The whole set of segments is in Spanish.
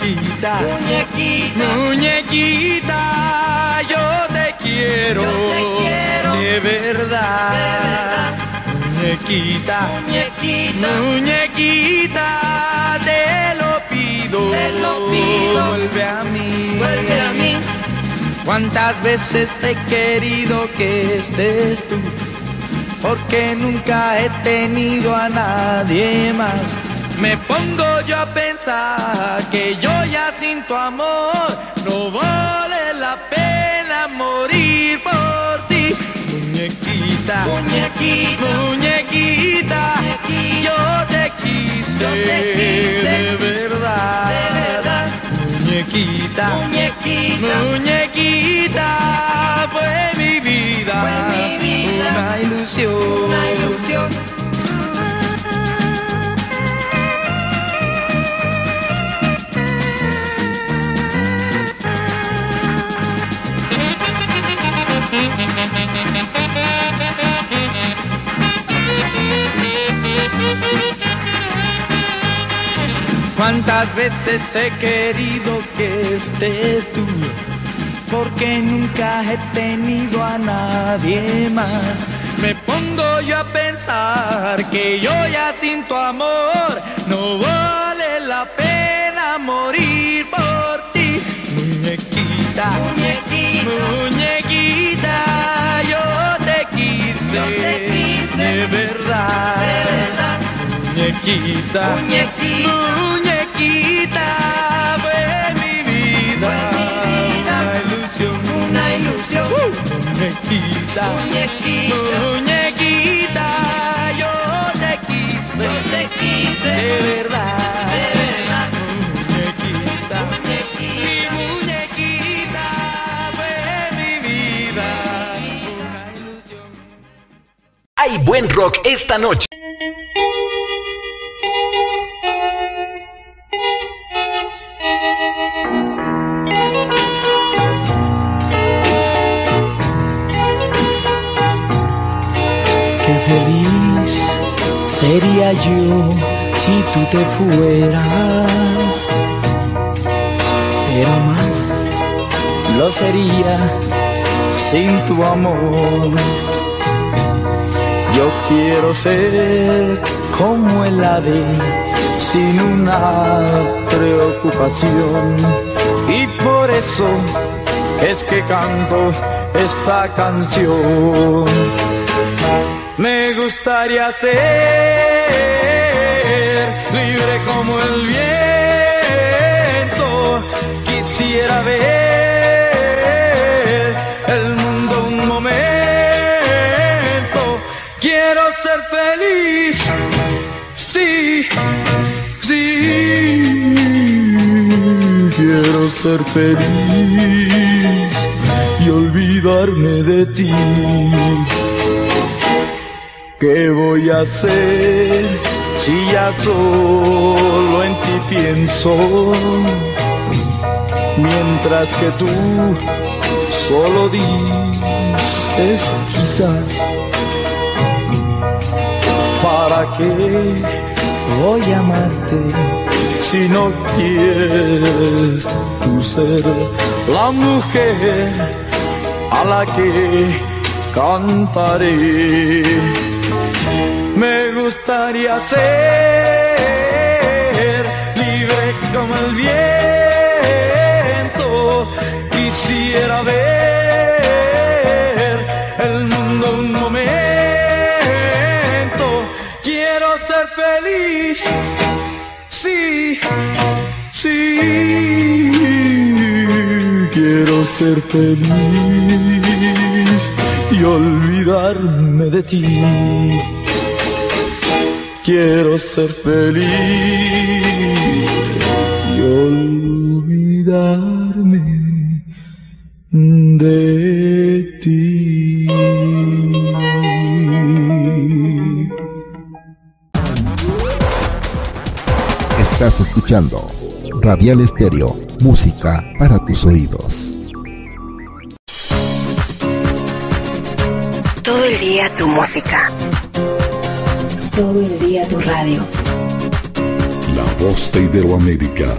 Muñequita, muñequita, muñequita, yo te quiero, yo te quiero. De verdad. De verdad. Muñequita, muñequita, muñequita, te lo pido, te lo pido, vuelve a mí, vuelve a mí. Cuántas veces he querido que estés tú, porque nunca he tenido a nadie más. Me pongo yo a pensar que yo ya sin tu amor no vale la pena morir por ti. Muñequita, muñequita, muñequita, muñequita. yo te quise, yo te quise. de verdad, de verdad. Muñequita, muñequita, muñequita, fue mi vida, fue mi vida, una ilusión, una ilusión. Cuántas veces he querido que estés tú, porque nunca he tenido a nadie más. Me pongo yo a pensar que yo ya sin tu amor no vale la pena morir por ti. Muñequita, muñequita, muñequita, quise, yo te quise de verdad, de verdad. Muñequita, muñequita, muñequita, fue mi vida, fue mi vida, una ilusión, una ilusión. Uh, muñequita, muñequita, muñequita, yo te quise, yo te quise. De verdad, Hay buen rock esta noche. Qué feliz sería yo si tú te fueras, pero más lo sería sin tu amor. Yo quiero ser como el ave sin una preocupación y por eso es que canto esta canción. Me gustaría ser libre como el viento. Quisiera ver feliz. Sí, sí. Quiero ser feliz y olvidarme de ti. ¿Qué voy a hacer si ya solo en ti pienso? Mientras que tú solo dices quizás. ¿Para qué voy a amarte si no quieres tú ser la mujer a la que cantaré? Me gustaría ser libre como el viento. Quisiera ver ser feliz y olvidarme de ti. Quiero ser feliz y olvidarme de ti. Estás escuchando Radial Estéreo, música para tus oídos. Todo el día tu música. Todo el día tu radio. La voz de Iberoamérica.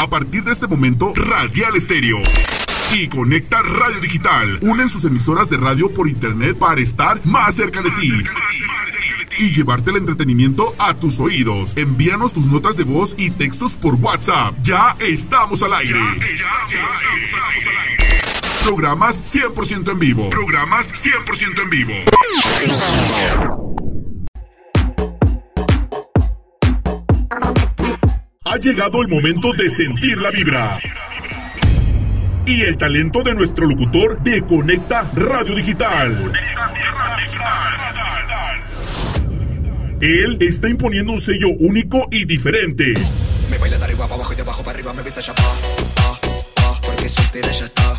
A partir de este momento, Radial Estéreo y Conecta Radio Digital unen sus emisoras de radio por internet para estar más cerca de ti y llevarte el entretenimiento a tus oídos. Envíanos tus notas de voz y textos por WhatsApp. Ya estamos al aire. Programas 100% en vivo. Programas 100% en vivo. Ha llegado el momento de sentir la vibra. Y el talento de nuestro locutor de Conecta Radio Digital. Él está imponiendo un sello único y diferente. Me baila de arriba para abajo y de abajo para arriba me besa ya pa, pa, pa, porque está.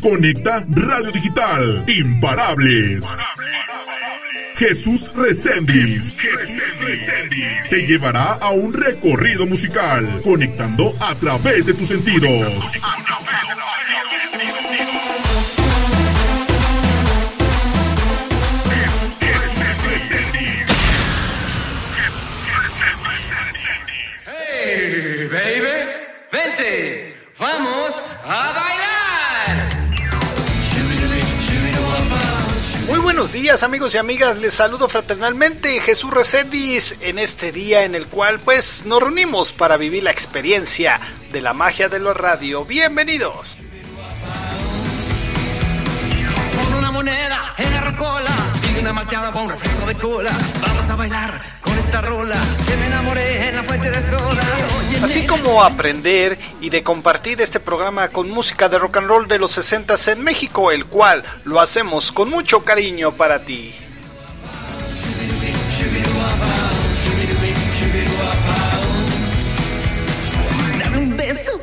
Conecta Radio Digital. Imparables. Jesús Reséndiz te llevará a un recorrido musical, conectando a través de tus sentidos. Hey, baby, vente, vamos a buenos días amigos y amigas, les saludo fraternalmente Jesús Reséndiz en este día en el cual pues nos reunimos para vivir la experiencia de la magia de la radio. Bienvenidos. Esta rola que me enamoré en la fuente de soda. Oye, Así como aprender y de compartir este programa con música de rock and roll de los 60 en México, el cual lo hacemos con mucho cariño para ti. Dame un beso,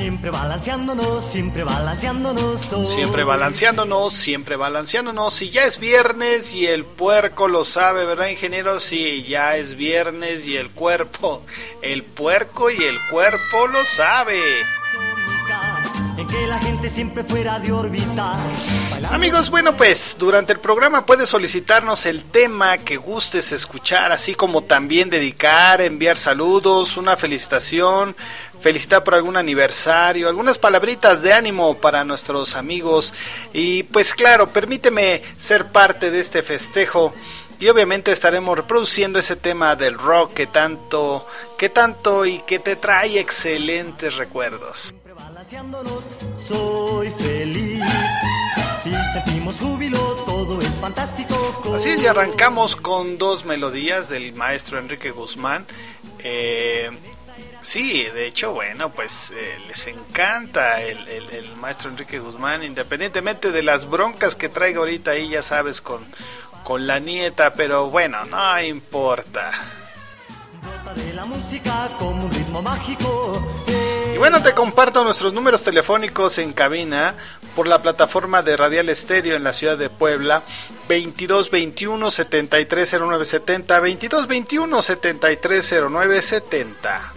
Siempre balanceándonos, siempre balanceándonos. Siempre balanceándonos, siempre balanceándonos. Y ya es viernes y el puerco lo sabe, ¿verdad, ingeniero? Sí, ya es viernes y el cuerpo, el puerco y el cuerpo lo sabe. En que la gente siempre fuera de órbita. Bailando Amigos, bueno, pues durante el programa puedes solicitarnos el tema que gustes escuchar, así como también dedicar, enviar saludos, una felicitación, felicitar por algún aniversario, algunas palabritas de ánimo para nuestros amigos y pues claro, permíteme ser parte de este festejo y obviamente estaremos reproduciendo ese tema del rock que tanto, que tanto y que te trae excelentes recuerdos. soy feliz. Y sentimos júbilo, todo es fantástico. Así es, y arrancamos con dos melodías del maestro Enrique Guzmán. Eh, sí, de hecho, bueno, pues eh, les encanta el, el- el maestro Enrique Guzmán, independientemente de las broncas que traiga ahorita ahí, ya sabes, con, con la nieta, pero bueno, no importa. Mágico. Y bueno, te comparto nuestros números telefónicos en cabina por la plataforma de Radial Estéreo en la ciudad de Puebla, 2221 730970, 2221 730970.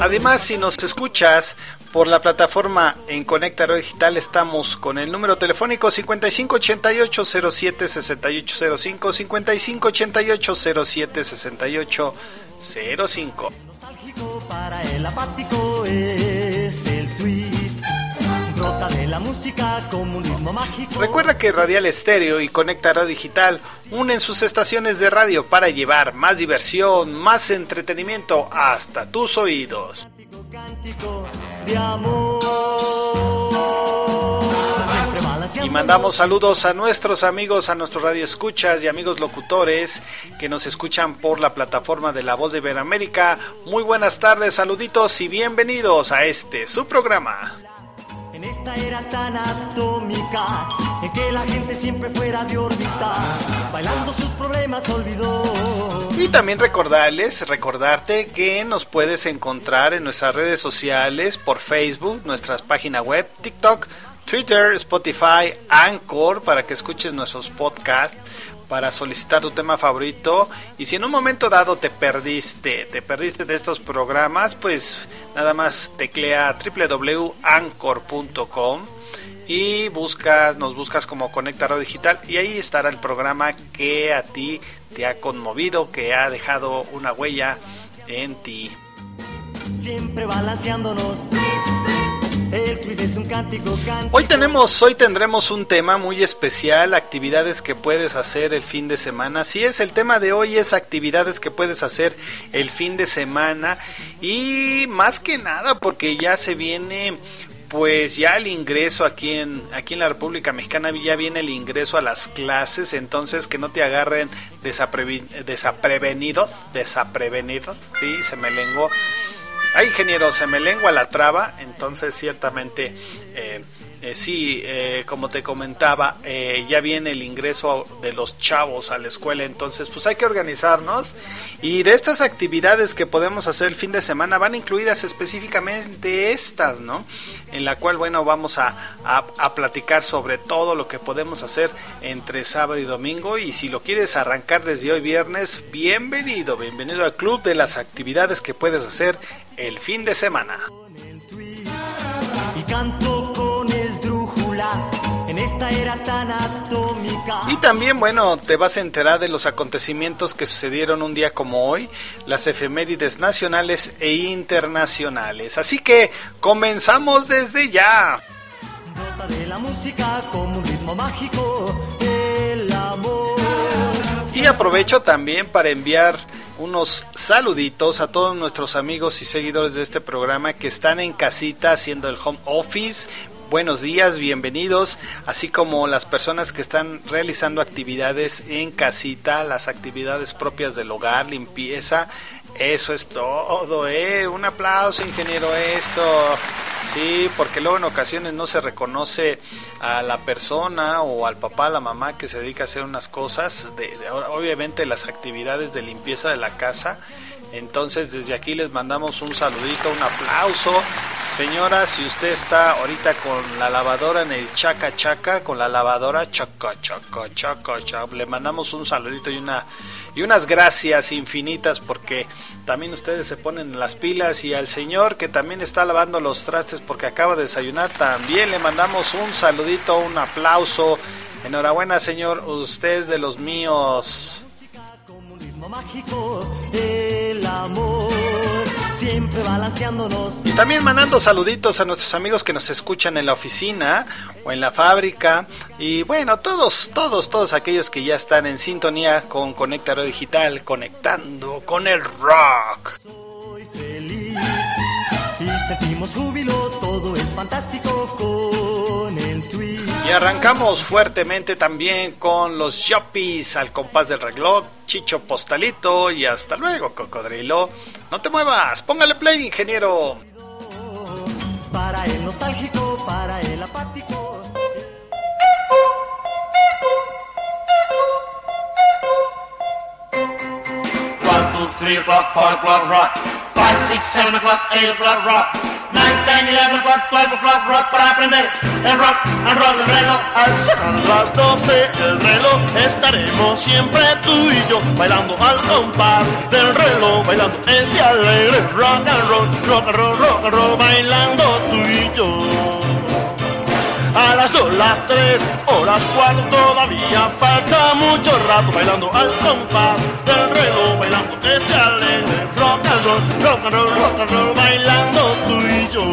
Además, si nos escuchas por la plataforma en Conecta Digital estamos con el número telefónico 5588 07 6805 5588 07 6805. Para el apático. Brota de la música como un ritmo mágico. Recuerda que Radial Estéreo y Conecta Radio Digital unen sus estaciones de radio para llevar más diversión, más entretenimiento hasta tus oídos. Cántico de amor. Y mandamos saludos a nuestros amigos, a nuestros radioescuchas y amigos locutores que nos escuchan por la plataforma de La Voz de Iberoamérica. Muy buenas tardes, saluditos y bienvenidos a este su programa. Esta era tan atómica, en que la gente siempre fuera de órbita, bailando sus problemas olvidó. Y también recordarles, recordarte que nos puedes encontrar en nuestras redes sociales, por Facebook, nuestras páginas web, TikTok, Twitter, Spotify, Anchor, para que escuches nuestros podcasts, para solicitar tu tema favorito. Y si en un momento dado te perdiste, te perdiste de estos programas, pues nada más teclea www.anchor.com y buscas, nos buscas como Conecta Radio Digital y ahí estará el programa que a ti te ha conmovido, que ha dejado una huella en ti. Siempre balanceándonos. Hoy tenemos, hoy tendremos un tema muy especial, actividades que puedes hacer el fin de semana. Así es, el tema de hoy es actividades que puedes hacer el fin de semana y más que nada porque ya se viene pues ya el ingreso aquí en aquí en la República Mexicana ya viene el ingreso a las clases, entonces que no te agarren desaprevi- desaprevenido, desaprevenido, sí, se me. Ay, ingeniero, se me lengua la traba, entonces ciertamente eh, eh, sí, eh, como te comentaba, eh, ya viene el ingreso de los chavos a la escuela, entonces pues hay que organizarnos y de estas actividades que podemos hacer el fin de semana van incluidas específicamente estas, ¿no? En la cual, bueno, vamos a, a, a platicar sobre todo lo que podemos hacer entre sábado y domingo y si lo quieres arrancar desde hoy viernes, bienvenido, bienvenido al club de las actividades que puedes hacer el fin de semana. Esta era tan atómica. Y también, bueno, te vas a enterar de los acontecimientos que sucedieron un día como hoy, las efemérides nacionales e internacionales. Así que comenzamos desde ya. Brota de la música como un ritmo mágico. El amor. Y aprovecho también para enviar unos saluditos a todos nuestros amigos y seguidores de este programa que están en casita haciendo el home office. Buenos días, bienvenidos, así como las personas que están realizando actividades en casita, las actividades propias del hogar, limpieza. Eso es todo, ¿eh? Un aplauso, ingeniero, eso. Sí, porque luego en ocasiones no se reconoce a la persona o al papá, a la mamá que se dedica a hacer unas cosas, de, obviamente las actividades de limpieza de la casa. Entonces desde aquí les mandamos un saludito, un aplauso. Señora, si usted está ahorita con la lavadora en el chaca chaca, con la lavadora chaca chaca chaca chaca, le mandamos un saludito y una y unas gracias infinitas porque también ustedes se ponen las pilas y al señor que también está lavando los trastes porque acaba de desayunar también le mandamos un saludito, un aplauso. Enhorabuena, señor, usted es de los míos. Mágico. El amor. Siempre balanceándonos. Y también mandando saluditos a nuestros amigos que nos escuchan en la oficina o en la fábrica. Y bueno, todos, todos, todos aquellos que ya están en sintonía con Conecta Radio Digital, conectando con el rock. Soy feliz. Y sentimos júbilo. Y arrancamos fuertemente también con los Yuppies al compás del reloj, Chicho Postalito y hasta luego, Cocodrilo. No te muevas, póngale play, ingeniero. Para el nostálgico, para el apático. One, two, three o'clock, four o'clock, rock. Five, six, seven o'clock, eight o'clock, rock. Nine, ten, eleven o'clock, twelve o'clock, rock para aprender. El rock and roll del reloj. Al sonar las 12 el reloj. Estaremos siempre tú y yo. Bailando al compás del reloj, bailando este alegre rock and roll, rock and roll, rock and roll, bailando tú y son las tres o las cuatro, todavía falta mucho rato bailando al compás del reloj, bailando este alegre rock and roll, rock and roll, rock and roll, bailando tú y yo.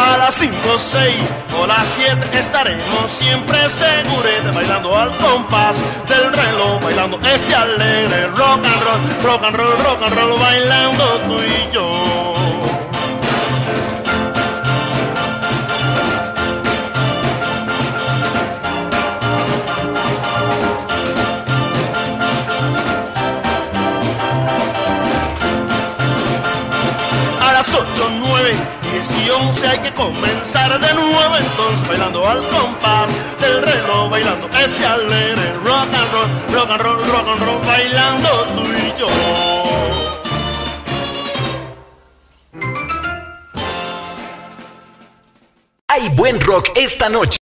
A las 5, 6 o las 7 estaremos siempre seguros bailando al compás del reloj, bailando este alegre rock and roll, rock and roll, rock and roll, bailando tú y yo. 10 y 11 hay que comenzar de nuevo entonces bailando al compás del reloj, bailando este alegre rock and roll, rock and roll, rock and roll, bailando tú y yo. Hay buen rock esta noche.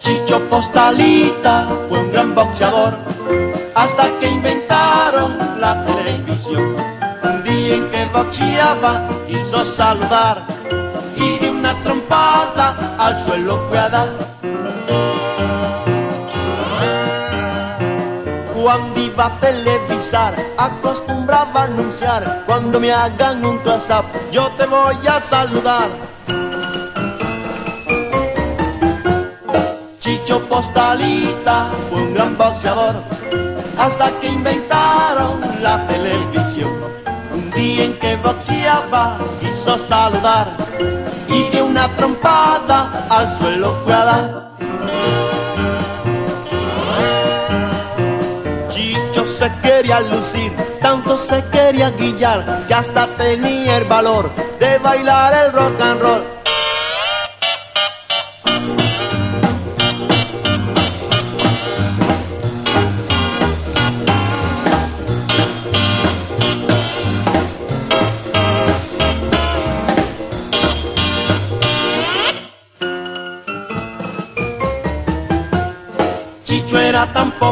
Chicho Postalita fue un gran boxeador hasta que inventaron la televisión. Que boxeaba quiso saludar y de una trompada al suelo fue a dar. Cuando iba a televisar, acostumbraba a anunciar, cuando me hagan un close-up, yo te voy a saludar. Chicho Postalita fue un gran boxeador hasta que inventaron la televisión. Un día en que boxeaba quiso saludar y de una trompada al suelo fue a dar. Chicho se quería lucir, tanto se quería guillar que hasta tenía el valor de bailar el rock and roll.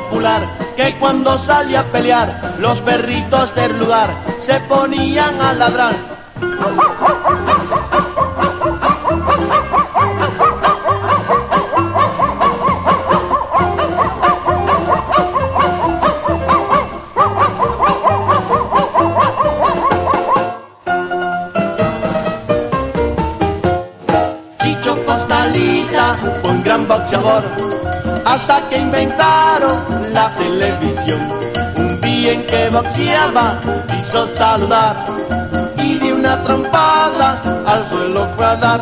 Popular que cuando salía a pelear, los perritos del lugar se ponían a ladrar. Chicho Postalita fue un gran boxeador hasta que inventaron la televisión. Un día en que boxeaba quiso saludar y de una trompada al suelo fue a dar.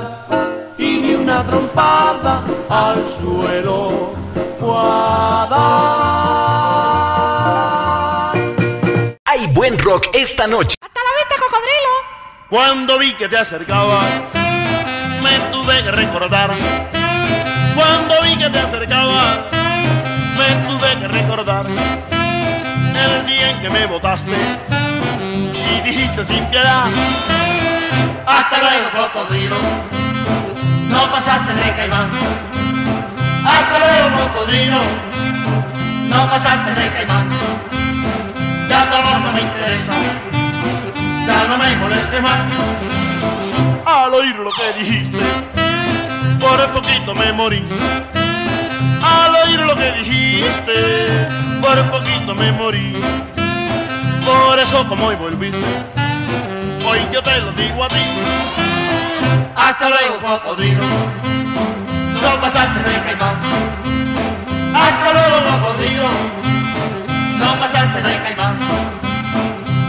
Y de una trompada al suelo fue a dar. Hay buen rock esta noche. Cuando vi que te acercaba, me tuve que recordar. Que te acercaba, me tuve que recordar. El día en que me botaste y dijiste sin piedad. Hasta luego, cocodrilo. No pasaste de caimán. Hasta luego, cocodrilo. No pasaste de caimán. Ya tu amor no me interesa. Ya no me moleste más. Al oír lo que dijiste, por poquito me morí. Lo que dijiste, por poquito me morí. Por eso como hoy volviste, hoy yo te lo digo a ti. Hasta luego, cocodrilo. No pasaste de caimán. Hasta luego, cocodrilo. No pasaste de caimán.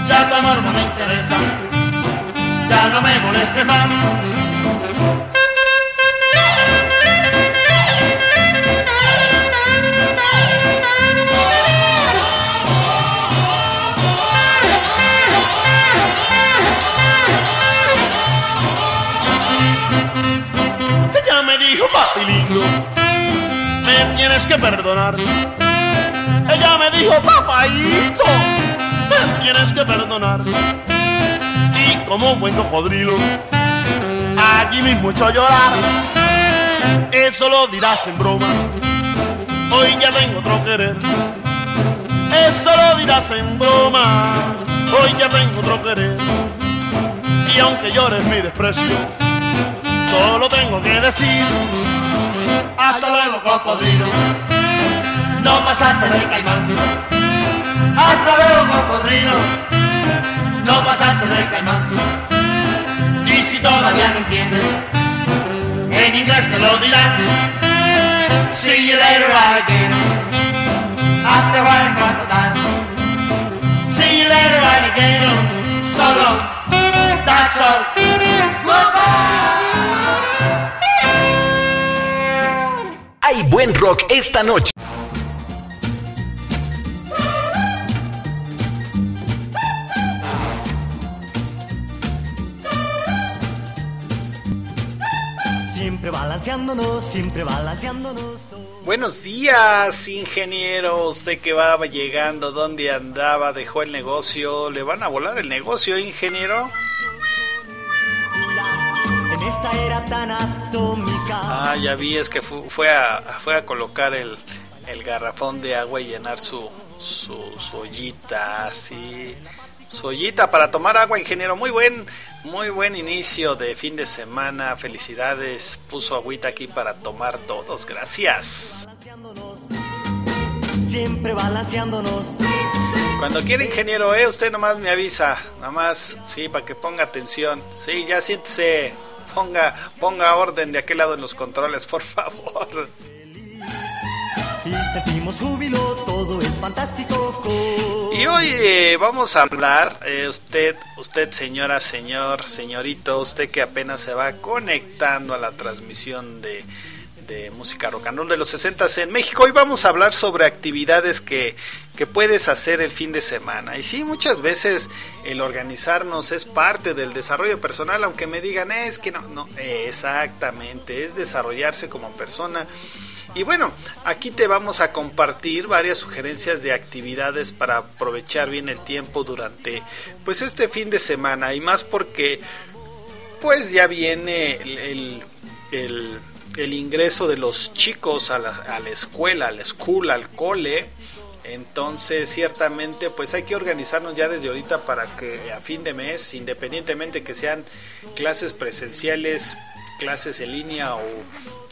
Ya tu amor no me interesa. Ya no me moleste más. Papi me tienes que perdonar. Ella me dijo, papaito, me tienes que perdonar. Y como buen cocodrilo, allí mismo echó a llorar. Eso lo dirás en broma, hoy ya tengo otro querer. Eso lo dirás en broma, hoy ya tengo otro querer. Y aunque llores mi desprecio, solo tengo que decir, hasta luego cocodrilo, no pasaste de caimán. Hasta luego cocodrilo, no pasaste de caimán. Y si todavía no entiendes, en inglés te lo dirán. See you later again, after while crocodile. See you later again, so long, that's all. Goodbye. Hay buen rock esta noche. Siempre balanceándonos, siempre balanceándonos. Buenos días, ingeniero. Usted que va llegando, ¿dónde andaba? Dejó el negocio. ¿Le van a volar el negocio, ingeniero? En esta era tan atómica. Ah, ya vi, es que fu- fue a, fue a colocar el, el garrafón de agua y llenar su, su, su ollita, así. Su ollita para tomar agua, ingeniero. Muy buen, muy buen inicio de fin de semana. Felicidades. Puso agüita aquí para tomar todos. Gracias. Siempre balanceándonos. Cuando quiera, ingeniero, eh, usted nomás me avisa. Nomás, sí, para que ponga atención. Sí, ya siéntese. Ponga, ponga orden de aquel lado en los controles, por favor. Y sentimos júbilo, todo es fantástico. Y hoy eh, vamos a hablar, eh, usted, usted señora, señor, señorito, usted que apenas se va conectando a la transmisión de, de música rock and roll de los 60 en México. Hoy vamos a hablar sobre actividades que, que puedes hacer el fin de semana. Y sí, muchas veces el organizarnos es parte del desarrollo personal, aunque me digan, "Eh, es que no, no, exactamente, es desarrollarse como persona. Y bueno, aquí te vamos a compartir varias sugerencias de actividades para aprovechar bien el tiempo durante pues este fin de semana y más porque pues ya viene el, el, el- el ingreso de los chicos a la, a la escuela, a la school, al cole. Entonces, ciertamente, pues hay que organizarnos ya desde ahorita para que a fin de mes, independientemente que sean clases presenciales, clases en línea o,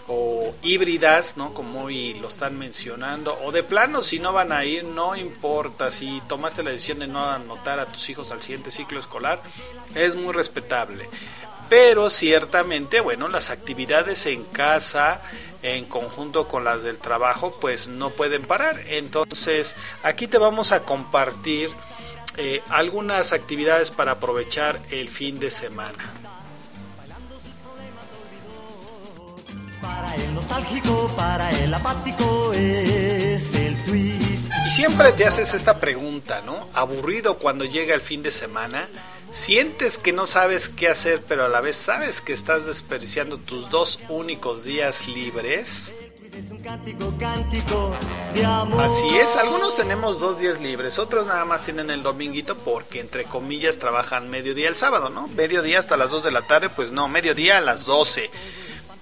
o híbridas, ¿no? Como hoy lo están mencionando, o de plano, si no van a ir, no importa, si tomaste la decisión de no anotar a tus hijos al siguiente ciclo escolar, es muy respetable. Pero ciertamente, bueno, las actividades en casa, en conjunto con las del trabajo, pues no pueden parar. Entonces, aquí te vamos a compartir eh, algunas actividades para aprovechar el fin de semana. Para el nostálgico, para el apático es el twist. Y siempre te haces esta pregunta, ¿no? Aburrido cuando llega el fin de semana. Sientes que no sabes qué hacer, pero a la vez sabes que estás desperdiciando tus dos únicos días libres. Así es, algunos tenemos dos días libres, otros nada más tienen el dominguito porque entre comillas trabajan mediodía el sábado, ¿no? Mediodía hasta las 2 de la tarde, pues no, mediodía a las 12.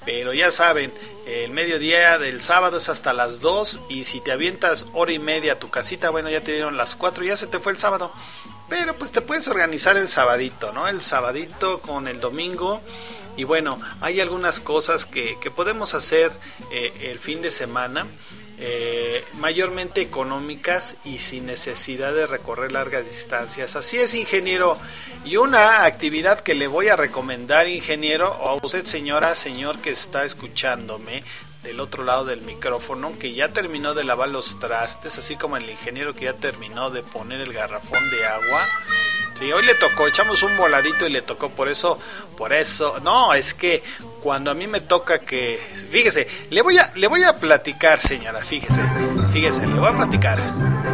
Pero ya saben, el mediodía del sábado es hasta las 2 y si te avientas hora y media a tu casita, bueno, ya te dieron las 4 y ya se te fue el sábado. Pero pues te puedes organizar el sabadito, ¿no? El sabadito con el domingo. Y bueno, hay algunas cosas que, que podemos hacer eh, el fin de semana. eh, mayormente económicas y sin necesidad de recorrer largas distancias. Así es, ingeniero. Y una actividad que le voy a recomendar, ingeniero, o a usted, señora, señor que está escuchándome del otro lado del micrófono, que ya terminó de lavar los trastes, así como el ingeniero que ya terminó de poner el garrafón de agua. Sí, hoy le tocó, echamos un voladito y le tocó, por eso, por eso, no, es que cuando a mí me toca que, fíjese, le voy a, le voy a platicar, señora, fíjese, fíjese, le voy a platicar.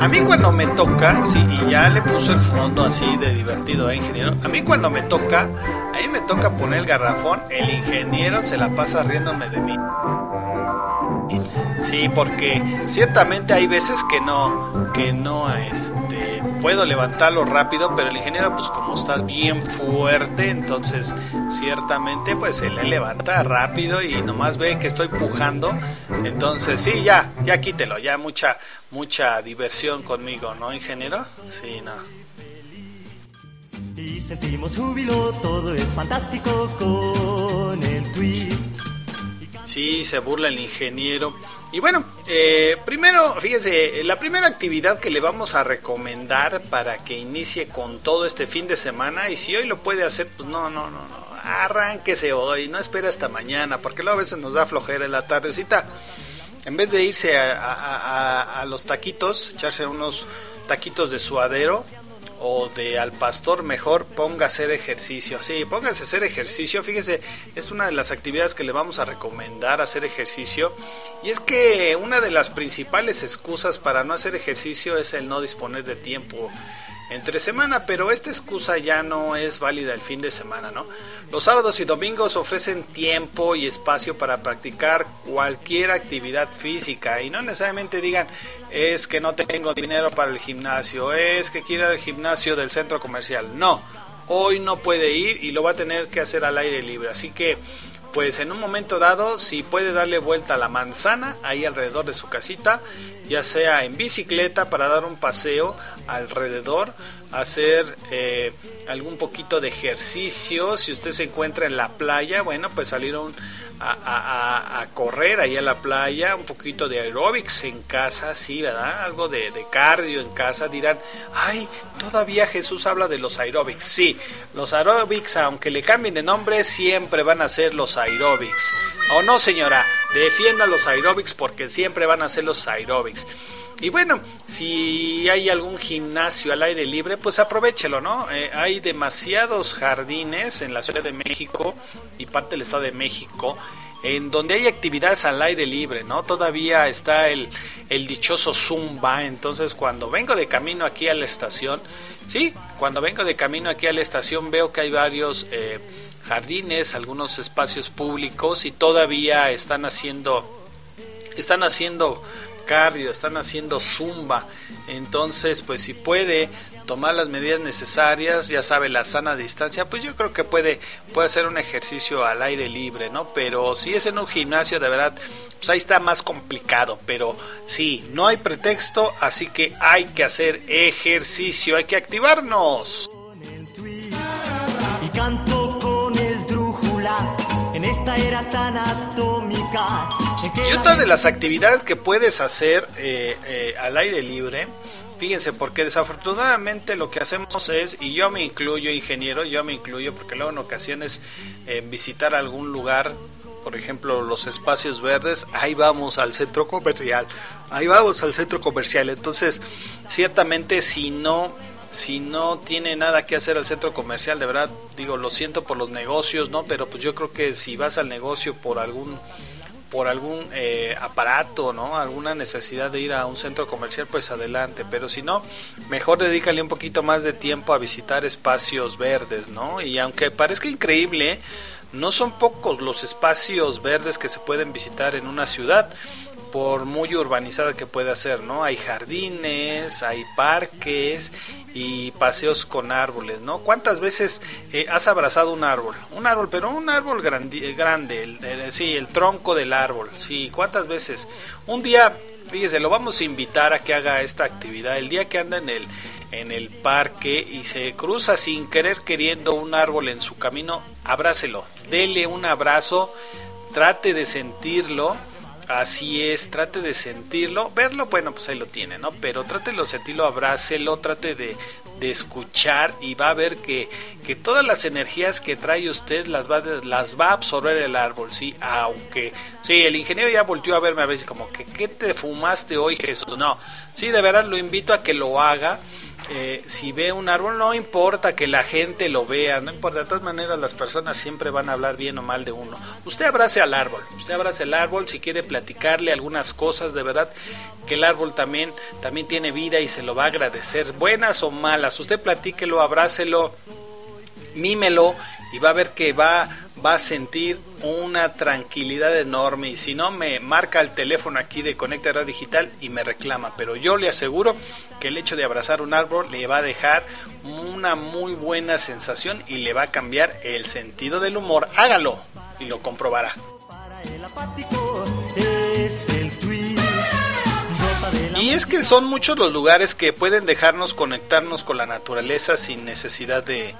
A mí cuando me toca, sí, y ya le puso el fondo así de divertido, ¿eh, ingeniero? A mí cuando me toca, a mí me toca poner el garrafón, el ingeniero se la pasa riéndome de mí. Sí, porque ciertamente hay veces que no, que no, este, puedo levantarlo rápido, pero el ingeniero, pues como está bien fuerte, entonces ciertamente, pues se le levanta rápido y nomás ve que estoy pujando, entonces sí, ya, ya quítelo, ya mucha, mucha diversión conmigo, ¿no, ingeniero? Sí, no. Y sentimos júbilo, todo es fantástico con el. Sí, se burla el ingeniero. Y bueno, eh, primero, fíjense, la primera actividad que le vamos a recomendar para que inicie con todo este fin de semana, y si hoy lo puede hacer, pues no, no, no, no, arránquese hoy, no espere hasta mañana, porque luego a veces nos da flojera en la tardecita. En vez de irse a- a los taquitos, echarse unos taquitos de suadero, o de al pastor mejor ponga a hacer ejercicio. Sí, póngase a hacer ejercicio. Fíjese, es una de las actividades que le vamos a recomendar hacer ejercicio. Y es que una de las principales excusas para no hacer ejercicio es el no disponer de tiempo entre semana, pero esta excusa ya no es válida el fin de semana, ¿no? Los sábados y domingos ofrecen tiempo y espacio para practicar cualquier actividad física y no necesariamente digan es que no tengo dinero para el gimnasio, es que quiero al gimnasio del centro comercial. No, hoy no puede ir y lo va a tener que hacer al aire libre, así que pues en un momento dado, si puede darle vuelta a la manzana ahí alrededor de su casita, ya sea en bicicleta para dar un paseo alrededor, hacer eh, algún poquito de ejercicio, si usted se encuentra en la playa, bueno, pues salir un- a, correr ahí a la playa, un poquito de aeróbics en casa, sí, ¿verdad? Algo de, de cardio en casa, dirán, ay, todavía Jesús habla de los aeróbics, sí, los aeróbics, aunque le cambien de nombre, siempre van a ser los aeróbics. O no, señora, defienda los aeróbics porque siempre van a ser los aeróbics. Y bueno, si hay algún gimnasio al aire libre, pues aprovechelo, ¿no? Eh, hay demasiados jardines en la Ciudad de México y parte del Estado de México en donde hay actividades al aire libre, ¿no? Todavía está el, el dichoso Zumba, entonces cuando vengo de camino aquí a la estación, sí, cuando vengo de camino aquí a la estación veo que hay varios eh, jardines, algunos espacios públicos y todavía están haciendo, están haciendo están haciendo zumba. Entonces, pues si puede tomar las medidas necesarias, ya sabe, la sana distancia, pues yo creo que puede, puede hacer un ejercicio al aire libre, ¿no? Pero si es en un gimnasio, de verdad, pues ahí está más complicado. Pero sí, no hay pretexto, así que hay que hacer ejercicio, hay que activarnos. Y canto con esdrújulas en esta era tan atómica. Y otra de las actividades que puedes hacer eh, eh, al aire libre, fíjense, porque desafortunadamente lo que hacemos es, y yo me incluyo, ingeniero, yo me incluyo, porque luego en ocasiones eh, visitar algún lugar, por ejemplo los espacios verdes, ahí vamos al centro comercial, ahí vamos al centro comercial, entonces ciertamente si no si no tiene nada que hacer al centro comercial, de verdad, digo, lo siento por los negocios, ¿no? Pero pues yo creo que si vas al negocio por algún por algún eh, aparato, ¿no? Alguna necesidad de ir a un centro comercial, pues adelante. Pero si no, mejor dedícale un poquito más de tiempo a visitar espacios verdes, ¿no? Y aunque parezca increíble, no son pocos los espacios verdes que se pueden visitar en una ciudad por muy urbanizada que pueda ser, ¿no? Hay jardines, hay parques y paseos con árboles, ¿no? ¿Cuántas veces eh, has abrazado un árbol? Un árbol, pero un árbol grande, el, el- sí, el tronco del árbol, sí, ¿cuántas veces? Un día, fíjese, lo vamos a invitar a que haga esta actividad, el día que anda en el en el parque y se cruza sin querer queriendo un árbol en su camino, abrácelo, dele un abrazo, trate de sentirlo, Así es, trate de sentirlo, verlo, bueno, pues ahí lo tiene, ¿no? Pero trate de sentirlo, abrácelo, trate de, escuchar y va a ver que, que todas las energías que trae usted las va, las va a absorber el árbol, ¿sí? Aunque, sí, el ingeniero ya volteó a verme a veces como que, ¿qué te fumaste hoy, Jesús? No, sí, de verdad lo invito a que lo haga. Eh, si ve un árbol, no importa que la gente lo vea, no importa, de todas maneras las personas siempre van a hablar bien o mal de uno. Usted abrace al árbol, usted abrace al árbol si quiere platicarle algunas cosas, de verdad que el árbol también, también tiene vida y se lo va a agradecer, buenas o malas, usted platíquelo, abrácelo, mímelo y va a ver que va, va a sentir una tranquilidad enorme y si no me marca el teléfono aquí de Conecta Radio Digital y me reclama, pero yo le aseguro que el hecho de abrazar un árbol le va a dejar una muy buena sensación y le va a cambiar el sentido del humor. Hágalo y lo comprobará. Y es que son muchos los lugares que pueden dejarnos conectarnos con la naturaleza sin necesidad de,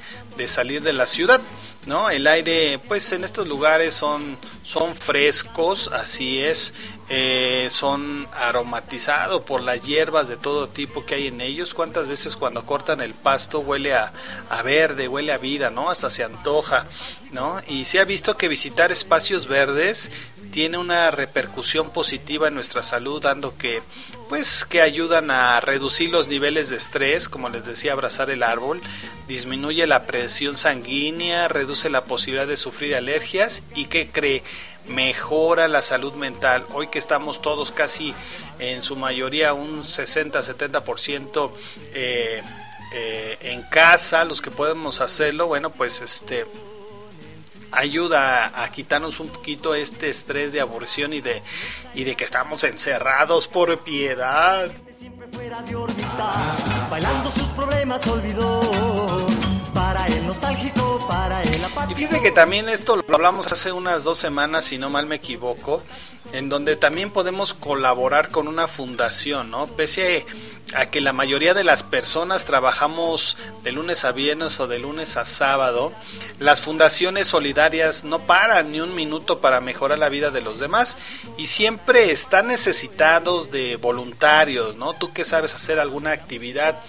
salir de la ciudad. ¿no? El aire, pues en estos lugares son, son frescos, así es, eh, son aromatizados por las hierbas de todo tipo que hay en ellos. ¿Cuántas veces cuando cortan el pasto huele a, a verde, huele a vida, ¿no? Hasta se antoja, ¿no? Y se ha visto que visitar espacios verdes tiene una repercusión positiva en nuestra salud, dando que pues que ayudan a reducir los niveles de estrés, como les decía, abrazar el árbol, disminuye la presión sanguínea, reduce la posibilidad de sufrir alergias y que cree mejora la salud mental. Hoy que estamos todos casi en su mayoría un 60-70% eh, eh, en casa, los que podemos hacerlo, bueno, pues este ayuda a, quitarnos un poquito este estrés de aburrición y de y de que estamos encerrados por piedad. Para el nostálgico, para el Y fíjense que también esto lo hablamos hace unas dos semanas, si no mal me equivoco, en donde también podemos colaborar con una fundación, ¿no? Pese a que la mayoría de las personas trabajamos de lunes a viernes o de lunes a sábado, las fundaciones solidarias no paran ni un minuto para mejorar la vida de los demás y siempre están necesitados de voluntarios, ¿no? Tú que sabes hacer alguna actividad,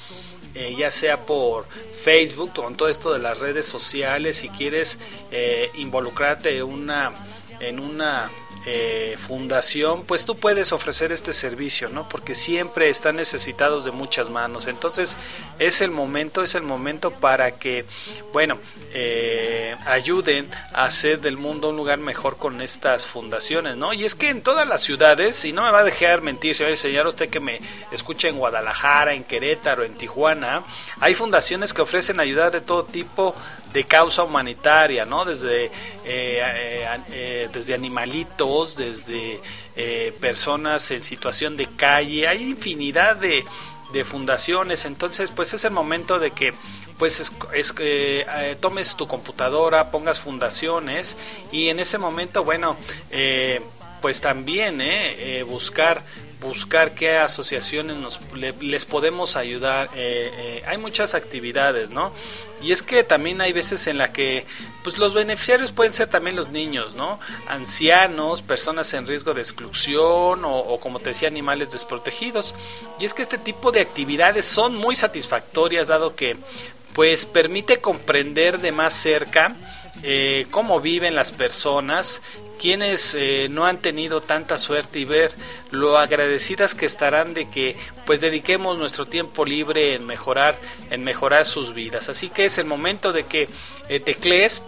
eh, ya sea por Facebook, con todo esto de las redes sociales, si quieres eh, involucrarte una, en una eh, fundación, pues tú puedes ofrecer este servicio, ¿no? Porque siempre están necesitados de muchas manos. Entonces es el momento, es el momento para que, bueno, eh, ayuden a hacer del mundo un lugar mejor con estas fundaciones, ¿no? Y es que en todas las ciudades, y no me va a dejar mentir, se va a enseñar usted que me escucha en Guadalajara, en Querétaro, en Tijuana, hay fundaciones que ofrecen ayuda de todo tipo de causa humanitaria, ¿no? Desde, eh, eh, eh, desde animalitos, desde personas en situación de calle, hay infinidad de, de, fundaciones, entonces pues es el momento de que pues es, es tomes tu computadora, pongas fundaciones y en ese momento, bueno, pues también buscar buscar qué asociaciones nos, les podemos ayudar. Eh, eh, hay muchas actividades, ¿no? Y es que también hay veces en la que pues los beneficiarios pueden ser también los niños, ¿no? Ancianos, personas en riesgo de exclusión o, o, como te decía, animales desprotegidos. Y es que este tipo de actividades son muy satisfactorias dado que pues permite comprender de más cerca eh, cómo viven las personas, quienes eh, no han tenido tanta suerte y ver lo agradecidas que estarán de que pues dediquemos nuestro tiempo libre en mejorar en mejorar sus vidas. Así que es el momento de que eh, teclees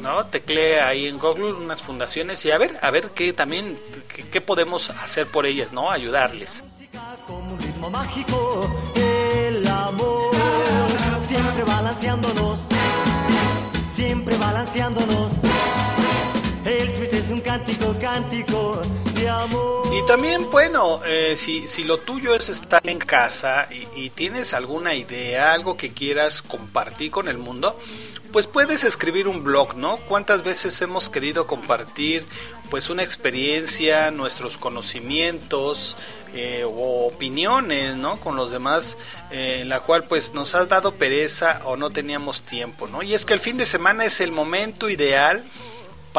no teclee ahí en Google unas fundaciones y a ver a ver qué también qué, podemos hacer por ellas no ayudarles. Mágico el amor. Siempre balanceándonos siempre balanceándonos. El twist es un cántico, cántico de amor. Y también, bueno, eh, si, si lo tuyo es estar en casa y, tienes alguna idea, algo que quieras compartir con el mundo, pues puedes escribir un blog, ¿no? ¿Cuántas veces hemos querido compartir pues una experiencia, nuestros conocimientos, eh, o opiniones ¿no? con los demás eh, en la cual pues nos ha dado pereza o no teníamos tiempo ¿no? y es que el fin de semana es el momento ideal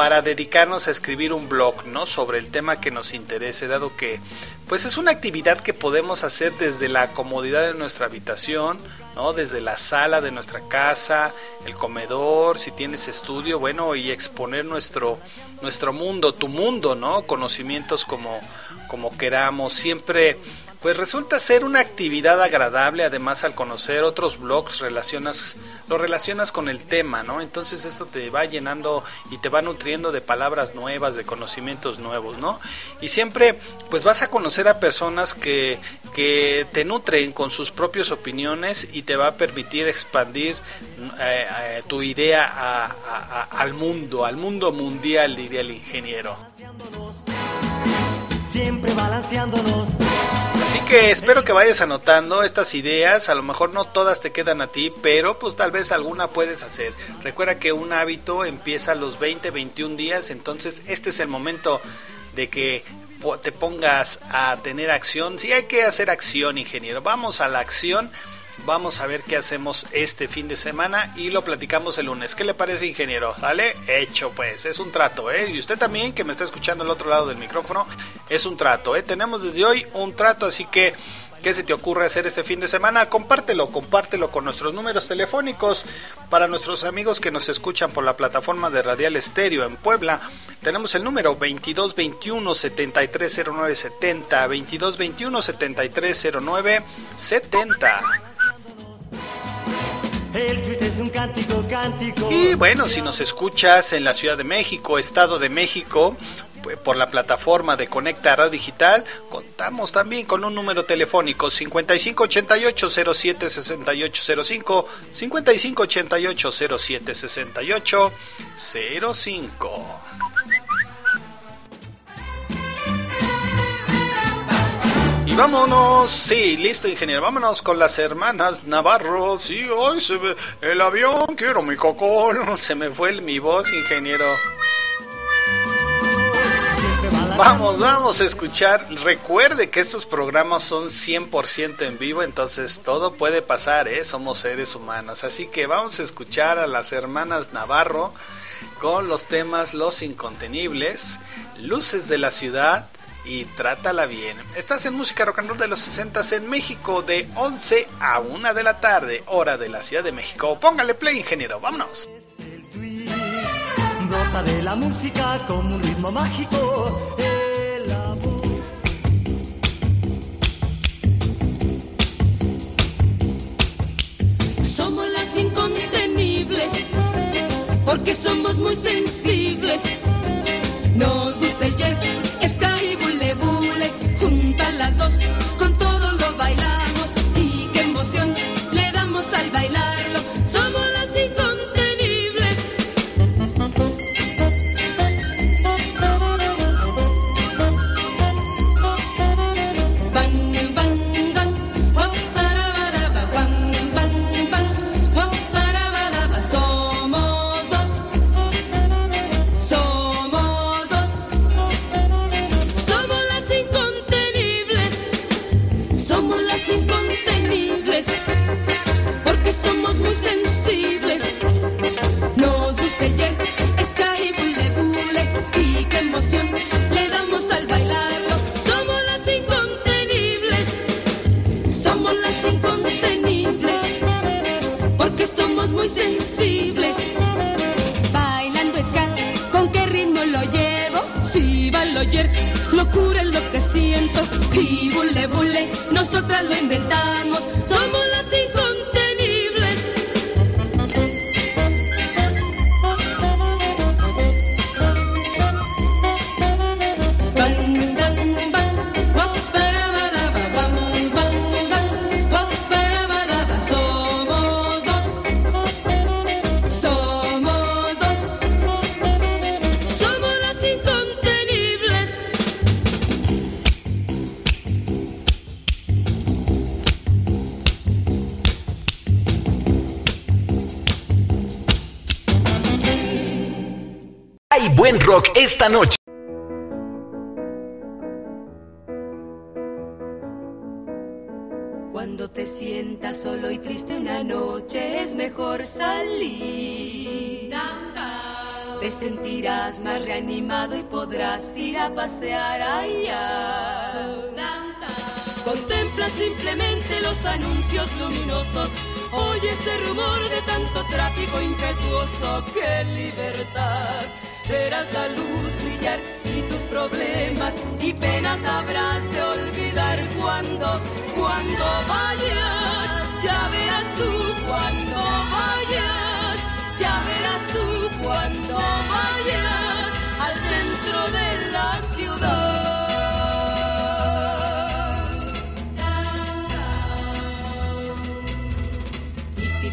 para dedicarnos a escribir un blog ¿no? sobre el tema que nos interese dado que pues es una actividad que podemos hacer desde la comodidad de nuestra habitación ¿no? desde la sala de nuestra casa el comedor si tienes estudio bueno y exponer nuestro nuestro mundo tu mundo no conocimientos como como queramos, siempre pues resulta ser una actividad agradable, además al conocer otros blogs relacionas, lo relacionas con el tema, ¿no? Entonces esto te va llenando y te va nutriendo de palabras nuevas, de conocimientos nuevos, ¿no? Y siempre pues vas a conocer a personas que, que te nutren con sus propias opiniones y te va a permitir expandir eh, eh, tu idea al mundo, al mundo mundial, diría el ingeniero. Siempre balanceándonos Así que espero que vayas anotando estas ideas, a lo mejor no todas te quedan a ti, pero pues tal vez alguna puedes hacer. Recuerda que un hábito empieza a los 20, 21 días, entonces este es el momento de que te pongas a tener acción. Si hay que hacer acción, ingeniero, vamos a la acción Vamos a ver qué hacemos este fin de semana y lo platicamos el lunes. ¿Qué le parece, ingeniero? ¿Sale? Hecho, pues. Es un trato, ¿eh? Y usted también, que me está escuchando al otro lado del micrófono, es un trato, ¿eh? Tenemos desde hoy un trato, así que... ¿Qué se te ocurre hacer este fin de semana? Compártelo, compártelo con nuestros números telefónicos para nuestros amigos que nos escuchan por la plataforma de Radial Estéreo en Puebla. Tenemos el número 2221 730970, 2221 730970. El twist es un cántico, cántico. Y bueno, si nos escuchas en la Ciudad de México, Estado de México, pues, por la plataforma de Conecta Radio Digital, contamos también con un número telefónico 5588 076805 vámonos, sí, listo ingeniero, vámonos con las hermanas Navarro. Sí, hoy se ve el avión, quiero mi cocón. Se me fue mi voz, ingeniero. Vamos, vamos a escuchar. Recuerde que estos programas son 100% en vivo, entonces todo puede pasar, ¿eh? Somos seres humanos. Así que vamos a escuchar a las hermanas Navarro con los temas Los Incontenibles, Luces de la Ciudad y trátala bien. Estás en Música Rock and Roll de los 60 en México de 11 a 1 de la tarde, hora de la Ciudad de México. Póngale play, ingeniero, vámonos. Brota de la música como un ritmo mágico. El amor. Somos las incontenibles, porque somos muy sensibles. Nos gusta el jerk, con todo lo bailamos. Y qué emoción le damos al bailarlo. Locura es lo que siento. Y bule bule, nosotras lo inventamos. Somos esta noche. Cuando te sientas solo y triste una noche es mejor salir. Te sentirás más reanimado y podrás ir a pasear allá. Contempla simplemente los anuncios luminosos. Oye ese rumor de tanto tráfico impetuoso. ¡Qué libertad! verás la luz brillar y tus problemas y penas habrás de olvidar cuando, cuando vayas, ya verás tú cuando.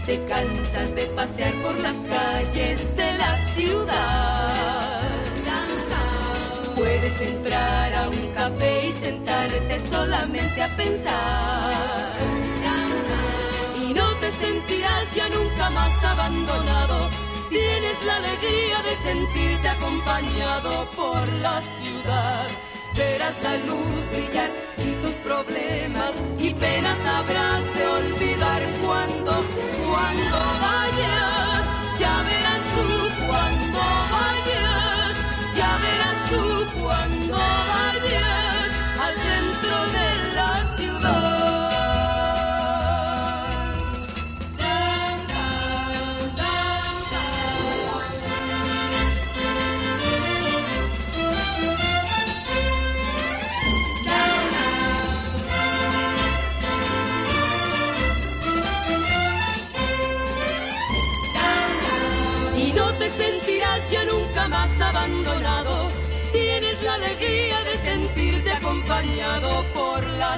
Te cansas de pasear por las calles de la ciudad. Puedes entrar a un café y sentarte solamente a pensar. Y no te sentirás ya nunca más abandonado. Tienes la alegría de sentirte acompañado por la ciudad. Verás la luz brillar y tus problemas y penas habrás de olvidar cuando, cuando vayas.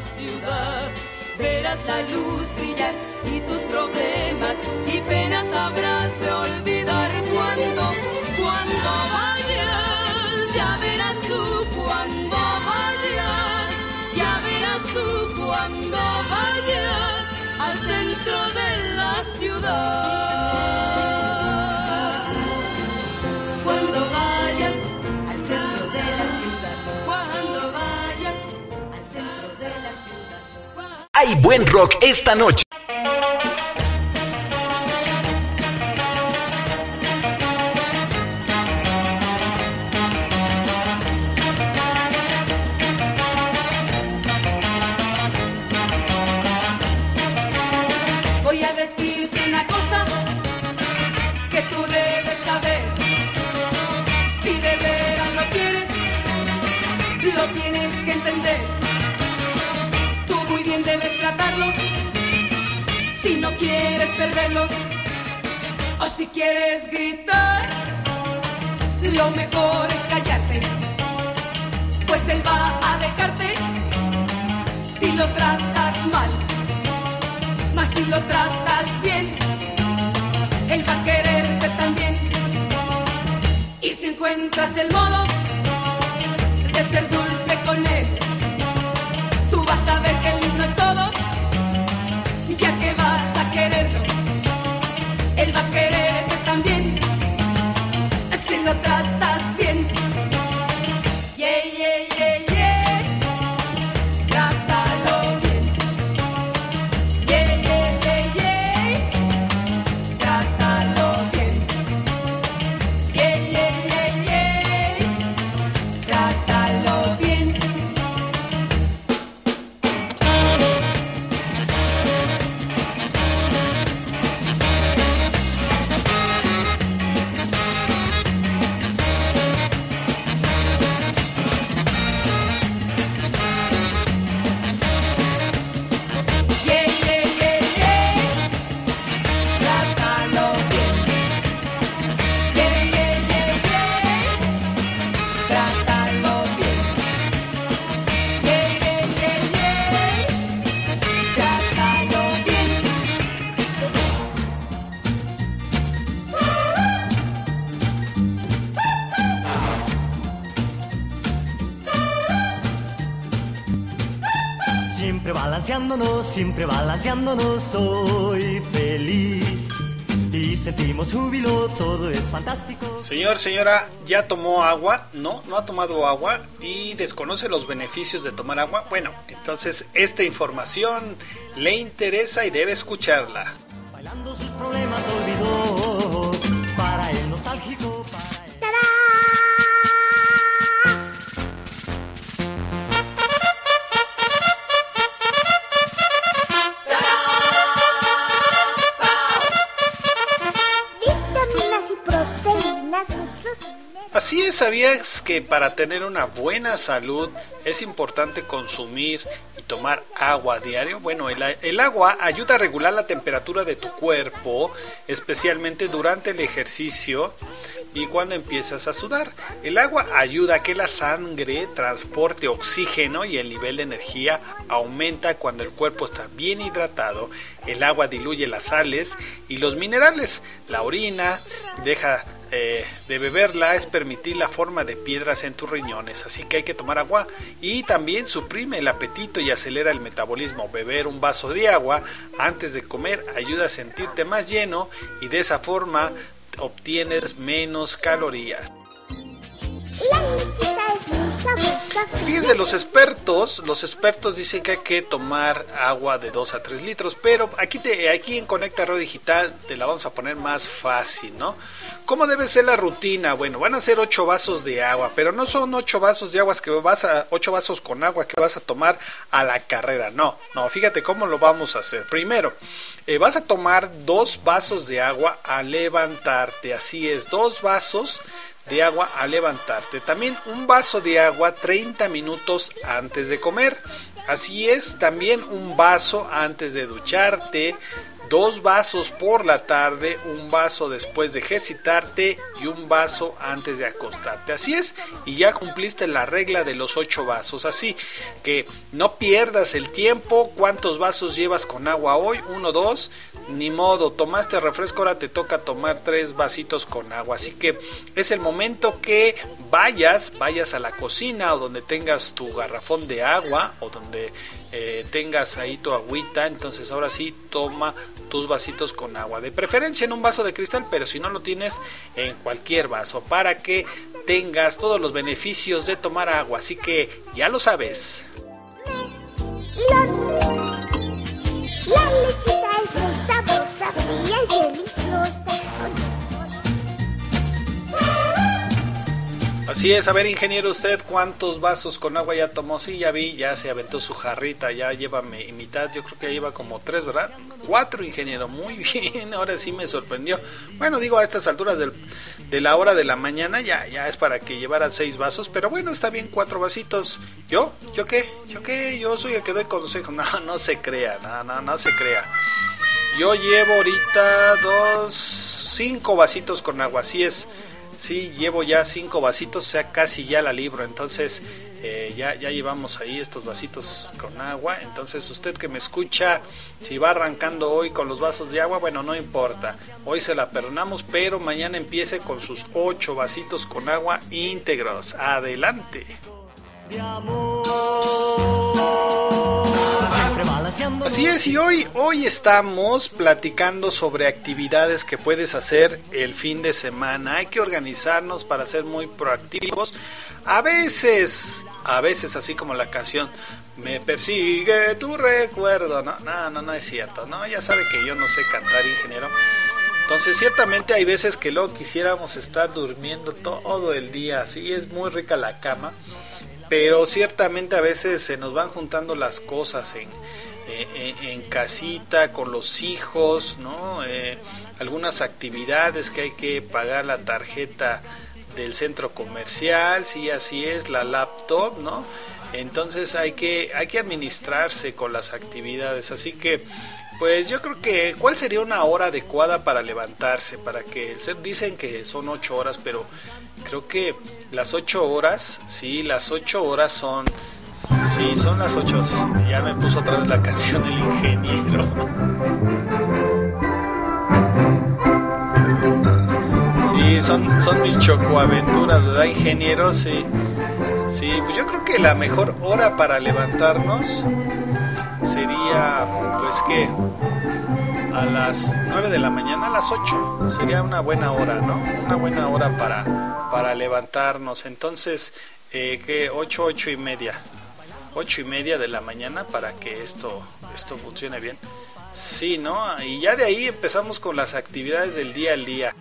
Ciudad. Verás la luz brillar y tus problemas y penas habrás de olvidar cuando Hay buen rock esta noche. Quieres perderlo. O si quieres gritar, lo mejor es callarte. Pues él va a dejarte si lo tratas mal. Mas si lo tratas bien, él va a quererte también. Y si encuentras el modo de ser dulce con él, siempre balanceándonos, soy feliz. Y sentimos júbilo, todo es fantástico. Señor, señora, ¿ya tomó agua? No, no ha tomado agua y desconoce los beneficios de tomar agua. Bueno, entonces esta información le interesa y debe escucharla. ¿Sabías que para tener una buena salud es importante consumir y tomar agua diario? Bueno, el, el agua ayuda a regular la temperatura de tu cuerpo, especialmente durante el ejercicio, y cuando empiezas a sudar. El agua ayuda a que la sangre transporte oxígeno y el nivel de energía aumenta cuando el cuerpo está bien hidratado. El agua diluye las sales y los minerales. La orina deja eh, de beberla es permitir la forma de piedras en tus riñones, así que hay que tomar agua y también suprime el apetito y acelera el metabolismo. Beber un vaso de agua antes de comer ayuda a sentirte más lleno y de esa forma obtienes menos calorías. Fíjense, los expertos, los expertos dicen que hay que tomar agua de 2 a 3 litros, pero aquí, te, aquí en Conecta Radio Digital te la vamos a poner más fácil, ¿no? ¿Cómo debe ser la rutina? Bueno, van a ser 8 vasos de agua, pero no son 8 vasos de agua que vas a, 8 vasos con agua que vas a tomar a la carrera, no, no, fíjate cómo lo vamos a hacer. Primero, eh, vas a tomar dos vasos de agua a levantarte, así es, dos vasos de agua a levantarte. También un vaso de agua 30 minutos antes de comer. Así es, también un vaso antes de ducharte, dos vasos por la tarde, un vaso después de ejercitarte y un vaso antes de acostarte. Así es, y ya cumpliste la regla de los ocho vasos. Así que no pierdas el tiempo. ¿Cuántos vasos llevas con agua hoy? Uno, dos. Ni modo, tomaste refresco, ahora te toca tomar tres vasitos con agua. Así que es el momento que vayas, vayas a la cocina o donde tengas tu garrafón de agua o donde eh, tengas ahí tu agüita, entonces ahora sí toma tus vasitos con agua. De preferencia en un vaso de cristal, pero si no lo tienes en cualquier vaso, para que tengas todos los beneficios de tomar agua. Así que ya lo sabes. La lechita es muy sabrosa, fría y deliciosa. Así es, a ver ingeniero, usted cuántos vasos con agua ya tomó, sí, ya vi, ya se aventó su jarrita, ya lleva mi- mitad, yo creo que lleva como tres, ¿verdad? Cuatro, ingeniero, muy bien, ahora sí me sorprendió. Bueno, digo, a estas alturas del- de la hora de la mañana ya, ya es para que llevara seis vasos, pero bueno, está bien, cuatro vasitos. ¿Yo? ¿Yo qué? ¿Yo qué? Yo soy el que doy consejos, no, no se crea, no, no, no se crea. Yo llevo ahorita dos, cinco vasitos con agua, así es. Sí, llevo ya cinco vasitos, o sea, casi ya la libro. Entonces, eh, ya, ya llevamos ahí estos vasitos con agua. Entonces, usted que me escucha, si va arrancando hoy con los vasos de agua, bueno, no importa. Hoy se la perdonamos, pero mañana empiece con sus ocho vasitos con agua íntegros. Adelante. Así es, y hoy, hoy estamos platicando sobre actividades que puedes hacer el fin de semana. Hay que organizarnos para ser muy proactivos. A veces, a veces así como la canción, me persigue tu recuerdo. No, no, no, no es cierto. No, ya sabe que yo no sé cantar, ingeniero. Entonces, ciertamente hay veces que luego quisiéramos estar durmiendo todo el día. Así es muy rica la cama. Pero ciertamente a veces se nos van juntando las cosas en, eh, en, en casita, con los hijos, ¿no? Eh, algunas actividades que hay que pagar la tarjeta del centro comercial, sí, así es, la laptop, ¿no? Entonces hay que, hay que administrarse con las actividades, así que pues yo creo que cuál sería una hora adecuada para levantarse, para que dicen que son ocho horas, pero creo que las ocho horas, sí, las ocho horas son, sí, son las ocho. Ya me puso otra vez la canción el ingeniero. Sí, son, son mis chocoaventuras, ¿verdad, ingeniero? Sí, sí, pues yo creo que la mejor hora para levantarnos sería, pues que a las 9 de la mañana, a las 8, sería una buena hora, ¿no? Una buena hora para, para levantarnos. Entonces, eh, que 8, 8 y media. 8 y media de la mañana para que esto, esto funcione bien. Sí, ¿no? Y ya de ahí empezamos con las actividades del día al día.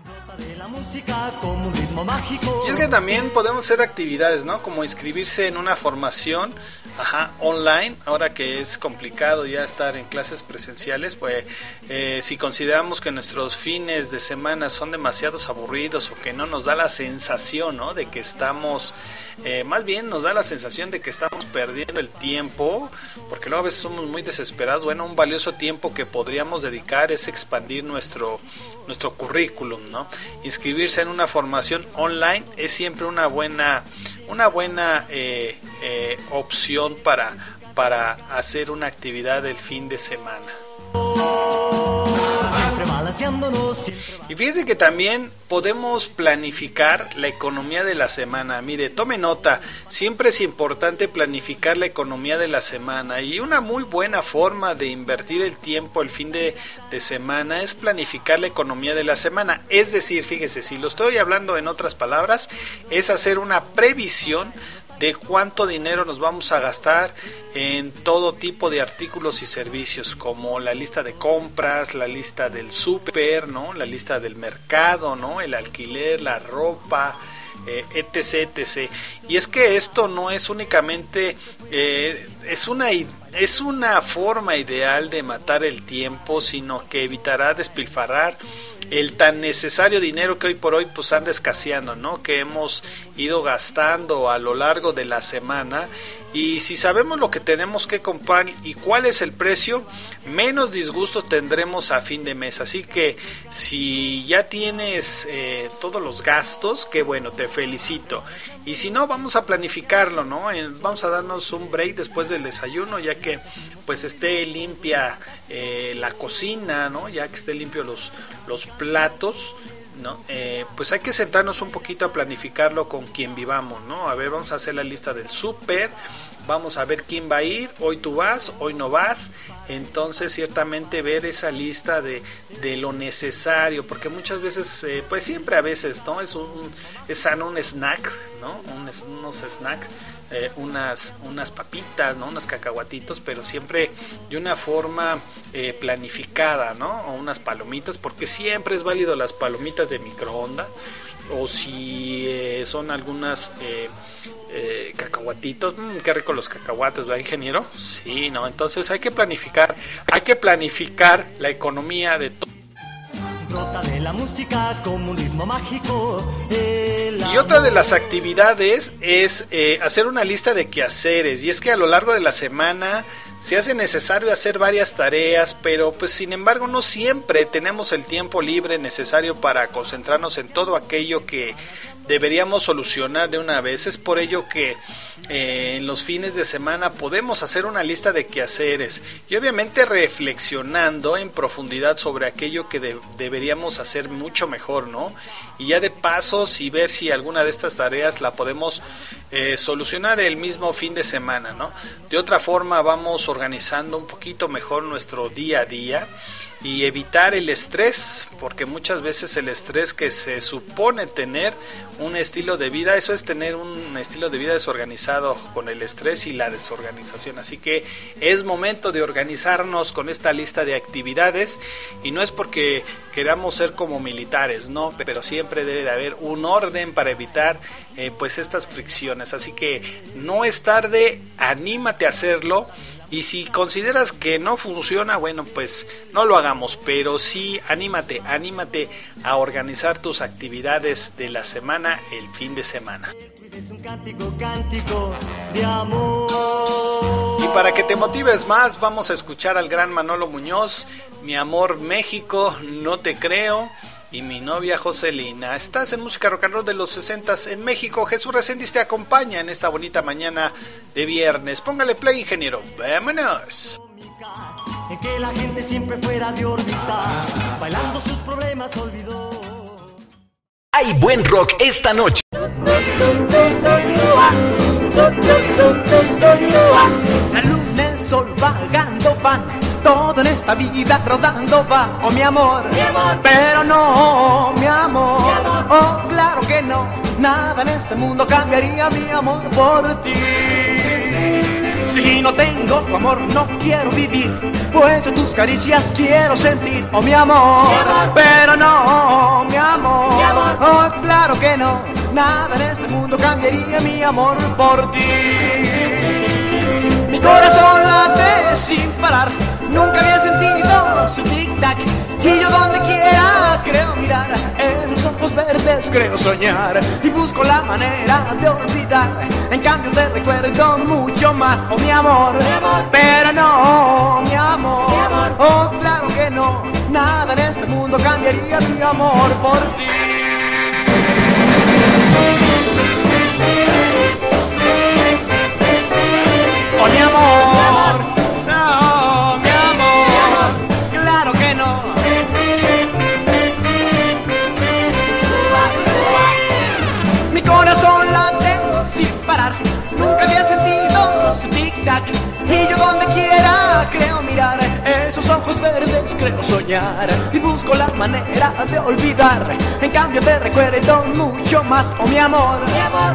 Y es que también podemos hacer actividades, ¿no? Como inscribirse en una formación ajá, online, ahora que es complicado ya estar en clases presenciales, pues eh, si consideramos que nuestros fines de semana son demasiados aburridos o que no nos da la sensación, ¿no? De que estamos, eh, más bien nos da la sensación de que estamos perdiendo el tiempo, porque luego a veces somos muy desesperados, bueno, un valioso tiempo que podríamos dedicar es expandir nuestro, nuestro currículum, ¿no? inscribirse en una formación online es siempre una buena, una buena eh, eh, opción para, para hacer una actividad del fin de semana. Y fíjense que también podemos planificar la economía de la semana. Mire, tome nota, siempre es importante planificar la economía de la semana y una muy buena forma de invertir el tiempo el fin de, de semana es planificar la economía de la semana. Es decir, fíjese, si lo estoy hablando en otras palabras, es hacer una previsión de cuánto dinero nos vamos a gastar en todo tipo de artículos y servicios, como la lista de compras, la lista del súper, ¿no? La lista del mercado, ¿no? El alquiler, la ropa, eh, etc, etc. Y es que esto no es únicamente, eh, es una es una forma ideal de matar el tiempo, sino que evitará despilfarrar el tan necesario dinero que hoy por hoy pues anda escaseando, ¿no? Que hemos ido gastando a lo largo de la semana y si sabemos lo que tenemos que comprar y cuál es el precio, menos disgustos tendremos a fin de mes. Así que si ya tienes eh, todos los gastos, qué bueno, te felicito. Y si no, vamos a planificarlo, ¿no? Vamos a darnos un break después del desayuno, ya que pues esté limpia eh, la cocina, ¿no? Ya que esté limpio los, los platos. ¿no? Eh, pues hay que sentarnos un poquito a planificarlo con quien vivamos, ¿no? A ver, vamos a hacer la lista del súper, vamos a ver quién va a ir, hoy tú vas, hoy no vas, entonces ciertamente ver esa lista de, de lo necesario, porque muchas veces, eh, pues siempre a veces, ¿no? Es un, es sano un snack, ¿no? Un, unos snacks eh, unas, unas papitas, ¿no? unos cacahuatitos, pero siempre de una forma eh, planificada, ¿no? O unas palomitas, porque siempre es válido las palomitas de microondas, o si eh, son algunas cacahuatitos, mmm, qué rico los cacahuates, ¿va ingeniero? Sí, ¿no? Entonces hay que planificar, hay que planificar la economía de todo Y otra de las actividades es eh, hacer una lista de quehaceres. Y es que a lo largo de la semana se hace necesario hacer varias tareas, pero pues sin embargo no siempre tenemos el tiempo libre necesario para concentrarnos en todo aquello que deberíamos solucionar de una vez. Es por ello que eh, en los fines de semana podemos hacer una lista de quehaceres y obviamente reflexionando en profundidad sobre aquello que deberíamos hacer mucho mejor, ¿no? Y ya de pasos y ver si alguna de estas tareas la podemos eh, solucionar el mismo fin de semana, ¿no? De otra forma vamos organizando un poquito mejor nuestro día a día y evitar el estrés, porque muchas veces el estrés que se supone tener un estilo de vida, eso es tener un estilo de vida desorganizado con el estrés y la desorganización. Así que es momento de organizarnos con esta lista de actividades y no es porque queramos ser como militares, no, pero siempre debe de haber un orden para evitar eh, pues estas fricciones. Así que no es tarde, anímate a hacerlo y si consideras que no funciona, bueno, pues no lo hagamos, pero sí anímate, anímate a organizar tus actividades de la semana el fin de semana. Y para que te motives más, vamos a escuchar al gran Manolo Muñoz, Mi amor México, no te creo y mi novia Joselina. Estás en Música Rock and Roll de los 60 en México. Jesús Reséndiz te acompaña en esta bonita mañana de viernes. Póngale play, ingeniero. Vámonos. En que la gente siempre fuera de órbita, bailando sus problemas olvidó. Hay buen rock esta noche. La luna, el sol vagando van todo en esta vida rodando va, oh mi amor, mi amor. pero no, mi amor. mi amor, oh claro que no, nada en este mundo cambiaría mi amor por ti. Si no tengo tu amor no quiero vivir, pues tus caricias quiero sentir, oh mi amor, mi amor. pero no, mi amor. mi amor, oh claro que no, nada en este mundo cambiaría mi amor por ti. Mi corazón late sin parar Nunca había sentido su tic-tac. Y yo donde quiera creo mirar en sus ojos verdes, creo soñar. Y busco la manera de olvidar. En cambio te recuerdo mucho más, oh mi amor. Mi amor. Pero no, mi amor. mi amor. Oh, claro que no. Nada en este mundo cambiaría mi amor por ti. Oh, mi amor. Creo soñar y busco la manera de olvidar. En cambio te recuerdo mucho más, oh mi amor,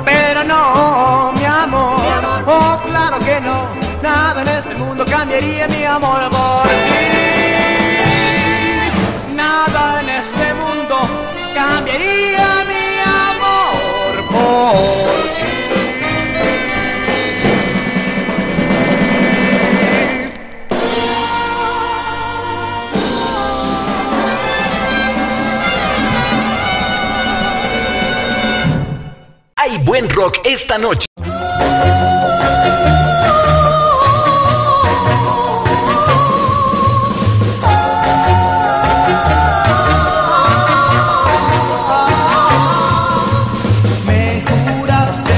pero no, mi amor, oh claro que no, nada en este mundo cambiaría mi amor por ti. Nada en este mundo cambiaría mi amor por buen rock esta noche. Me juraste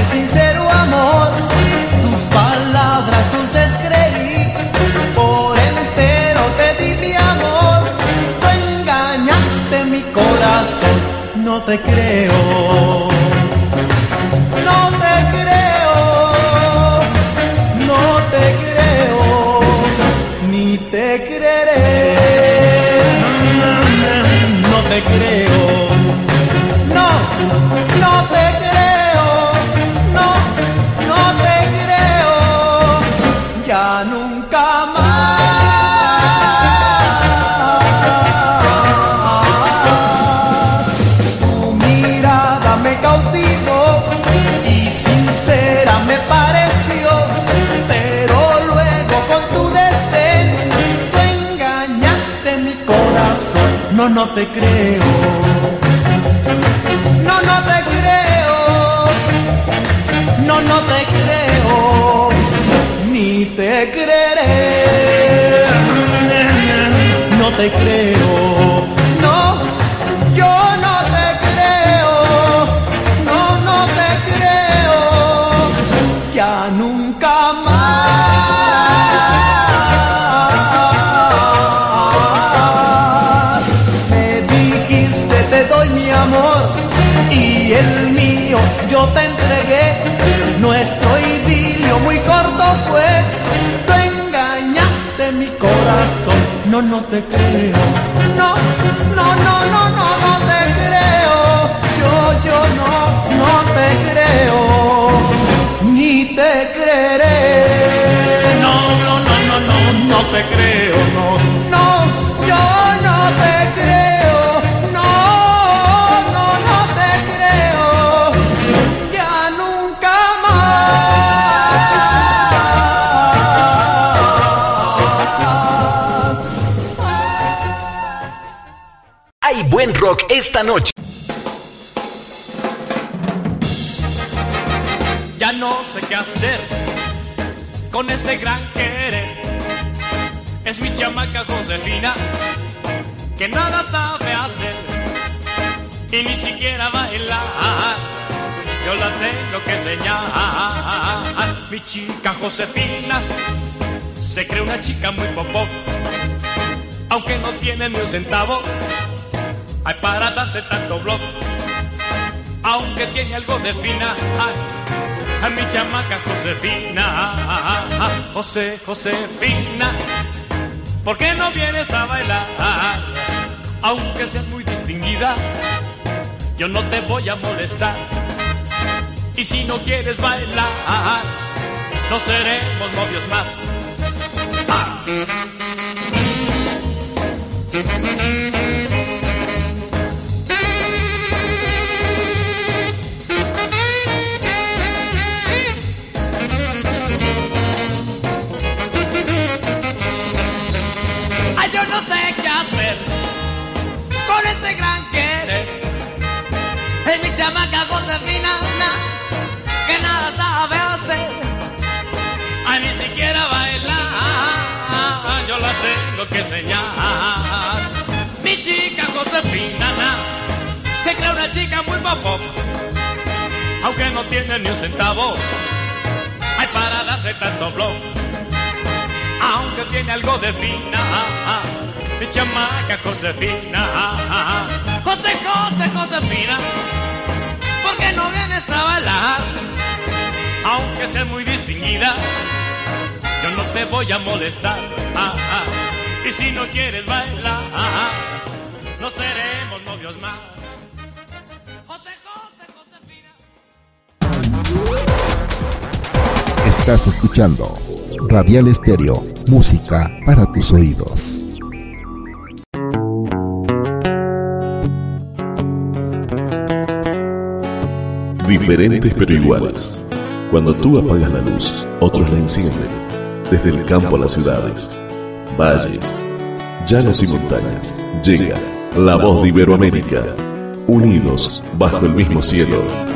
te creo. No, no te creo. No, no te creo. Ni te creeré. No te creo. Te entregué. Nuestro idilio muy corto fue. Tú engañaste mi corazón. No, no te creo. Noche. Ya no sé qué hacer con este gran querer. Es mi chamaca Josefina que nada sabe hacer y ni siquiera bailar. Yo la tengo que enseñar. Mi chica Josefina se cree una chica muy popó, aunque no tiene ni un centavo. Hay para darse tanto blog, aunque tiene algo de fina. A mi chamaca Josefina, José, Josefina, ¿por qué no vienes a bailar? Aunque seas muy distinguida, yo no te voy a molestar. Y si no quieres bailar, no seremos novios más. Ay, que enseñar. Mi chica Josefina, na, se cree una chica muy popó, aunque no tiene ni un centavo. Ay, para darse tanto flow aunque tiene algo de fina. Mi chamaca Josefina, José, José, Josefina, ¿por qué no vienes a bailar? Aunque seas muy distinguida, yo no te voy a molestar. Y si no quieres bailar, no seremos novios más. Estás escuchando Radial Estéreo, música para tus oídos. Diferentes pero iguales. Cuando tú apagas la luz, otros la encienden. Desde el campo a las ciudades, valles, llanos y montañas, llega la voz de Iberoamérica, unidos bajo el mismo cielo.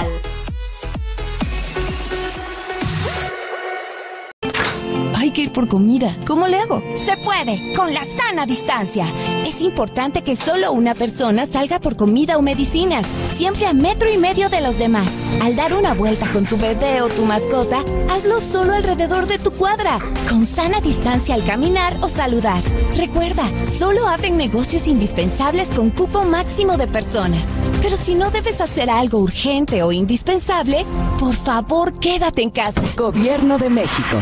Hay que ir por comida. ¿Cómo le hago? Se puede, con la sana distancia. Es importante que solo una persona salga por comida o medicinas, siempre a metro y medio de los demás. Al dar una vuelta con tu bebé o tu mascota, hazlo solo alrededor de tu cuadra, con sana distancia al caminar o saludar. Recuerda, solo abren negocios indispensables con cupo máximo de personas. Pero si no debes hacer algo urgente o indispensable, por favor quédate en casa. Gobierno de México.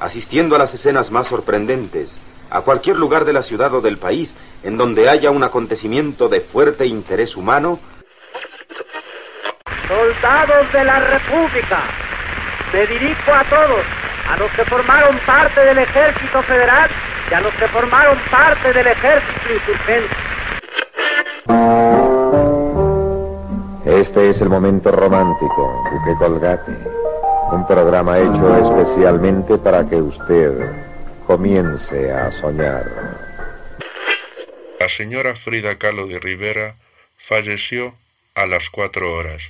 Asistiendo a las escenas más sorprendentes, a cualquier lugar de la ciudad o del país en donde haya un acontecimiento de fuerte interés humano, Soldados de la República, me dirijo a todos, a los que formaron parte del Ejército Federal y a los que formaron parte del Ejército Insurgente. Este es el momento romántico, Duque Colgate. Un programa hecho especialmente para que usted comience a soñar. La señora Frida Kahlo de Rivera falleció a las cuatro horas.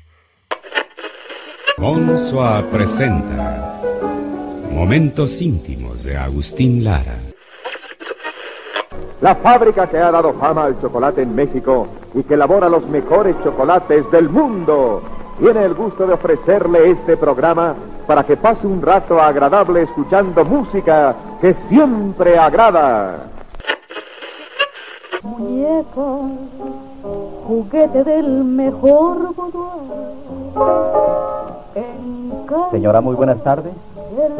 Monsoa presenta Momentos íntimos de Agustín Lara. La fábrica que ha dado fama al chocolate en México y que elabora los mejores chocolates del mundo tiene el gusto de ofrecerle este programa para que pase un rato agradable escuchando música que siempre agrada. Muñeca, juguete del mejor Señora, muy buenas tardes.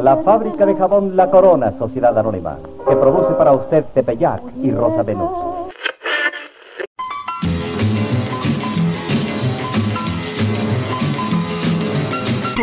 La fábrica de jabón La Corona, Sociedad Anónima, que produce para usted Tepeyac y Rosa Venus.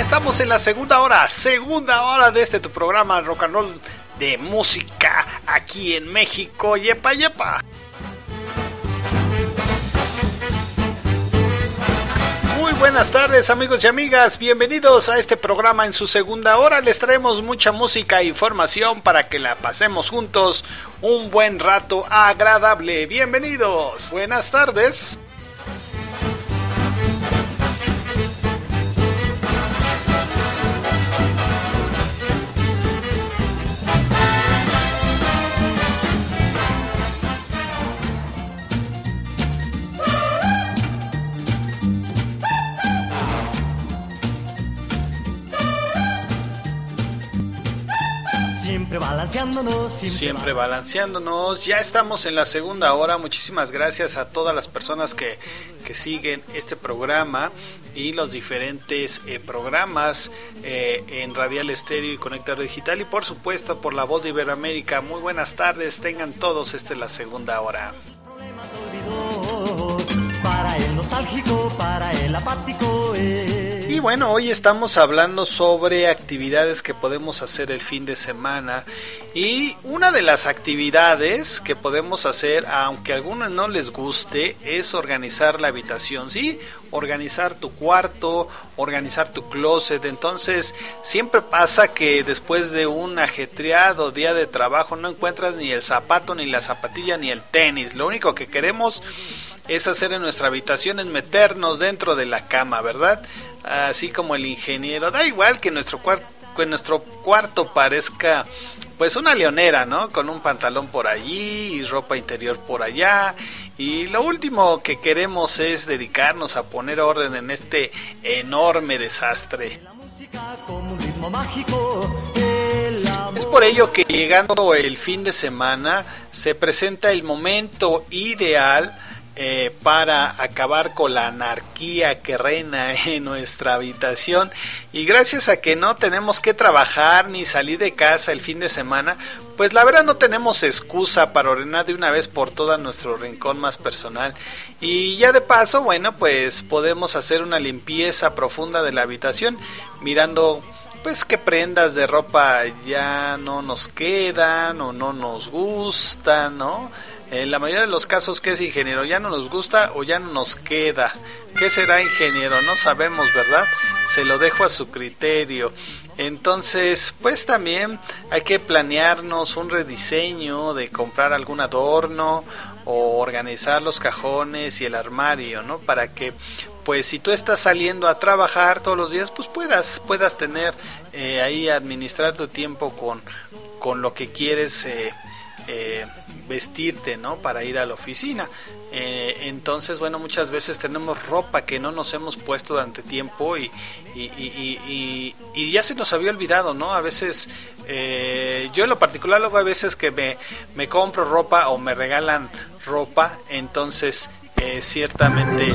Estamos en la segunda hora, segunda hora de este tu programa rock and roll de música aquí en México. Yepa, yepa. Muy buenas tardes amigos y amigas, bienvenidos a este programa en su segunda hora. Les traemos mucha música e información para que la pasemos juntos un buen rato agradable. Bienvenidos, buenas tardes. Balanceándonos, siempre, Siempre balanceándonos, ya estamos en la segunda hora. Muchísimas gracias a todas las personas que, que siguen este programa y los diferentes eh, programas eh, en Radial Estéreo y Conectar Digital y por supuesto por la voz de Iberoamérica. Muy buenas tardes, tengan todos, esta es la segunda hora. Para el nostálgico, para el apático. eh. Y bueno, hoy estamos hablando sobre actividades que podemos hacer el fin de semana. Y una de las actividades que podemos hacer, aunque a algunos no les guste, es organizar la habitación. ¿Sí? Organizar tu cuarto, organizar tu closet. Entonces, siempre pasa que después de un ajetreado día de trabajo no encuentras ni el zapato, ni la zapatilla, ni el tenis. Lo único que queremos es hacer en nuestra habitación es meternos dentro de la cama, ¿verdad? Así como el ingeniero, da igual que nuestro cuarto que nuestro cuarto parezca pues una leonera, ¿no? Con un pantalón por allí y ropa interior por allá. Y lo último que queremos es dedicarnos a poner orden en este enorme desastre. Es por ello que llegando el fin de semana se presenta el momento ideal eh, para acabar con la anarquía que reina en nuestra habitación y gracias a que no tenemos que trabajar ni salir de casa el fin de semana pues la verdad no tenemos excusa para ordenar de una vez por toda nuestro rincón más personal y ya de paso bueno pues podemos hacer una limpieza profunda de la habitación mirando pues qué prendas de ropa ya no nos quedan o no nos gustan, ¿no? En la mayoría de los casos, ¿qué es ingeniero? ¿Ya no nos gusta o ya no nos queda? ¿Qué será ingeniero? No sabemos, ¿verdad? Se lo dejo a su criterio. Entonces, pues también hay que planearnos un rediseño de comprar algún adorno o organizar los cajones y el armario, ¿no? Para que pues si tú estás saliendo a trabajar todos los días, pues puedas, puedas tener eh, ahí administrar tu tiempo con, con lo que quieres eh, eh, vestirte, ¿no? Para ir a la oficina. Eh, entonces, bueno, muchas veces tenemos ropa que no nos hemos puesto durante tiempo y, y, y, y- ya se nos había olvidado, ¿no? A veces, eh, yo en lo particular, luego a veces que me, me compro ropa o me regalan ropa, entonces, eh, ciertamente,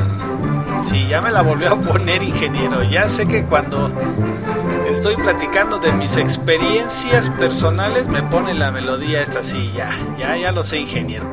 sí, ya me la volvió a poner ingeniero. Ya sé que cuando estoy platicando de mis experiencias personales, me pone la melodía esta así, ya, ya, ya lo sé, ingeniero.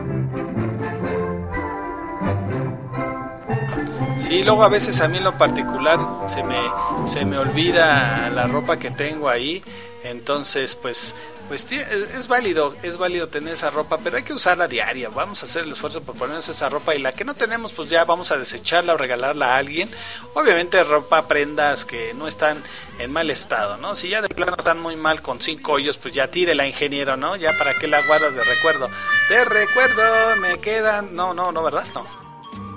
Sí, luego a veces a mí en lo particular se me, se me olvida la ropa que tengo ahí, Entonces, pues, pues es válido, es válido tener esa ropa, pero hay que usarla diaria. Vamos a hacer el esfuerzo por ponernos esa ropa y la que no tenemos, pues ya vamos a desecharla o regalarla a alguien. Obviamente ropa, prendas que no están en mal estado, ¿no? Si ya de plano están muy mal con cinco hoyos, pues ya tírela, ingeniero, ¿no? Ya para que la guardas de recuerdo. De recuerdo me quedan, no, no, no, ¿verdad? No.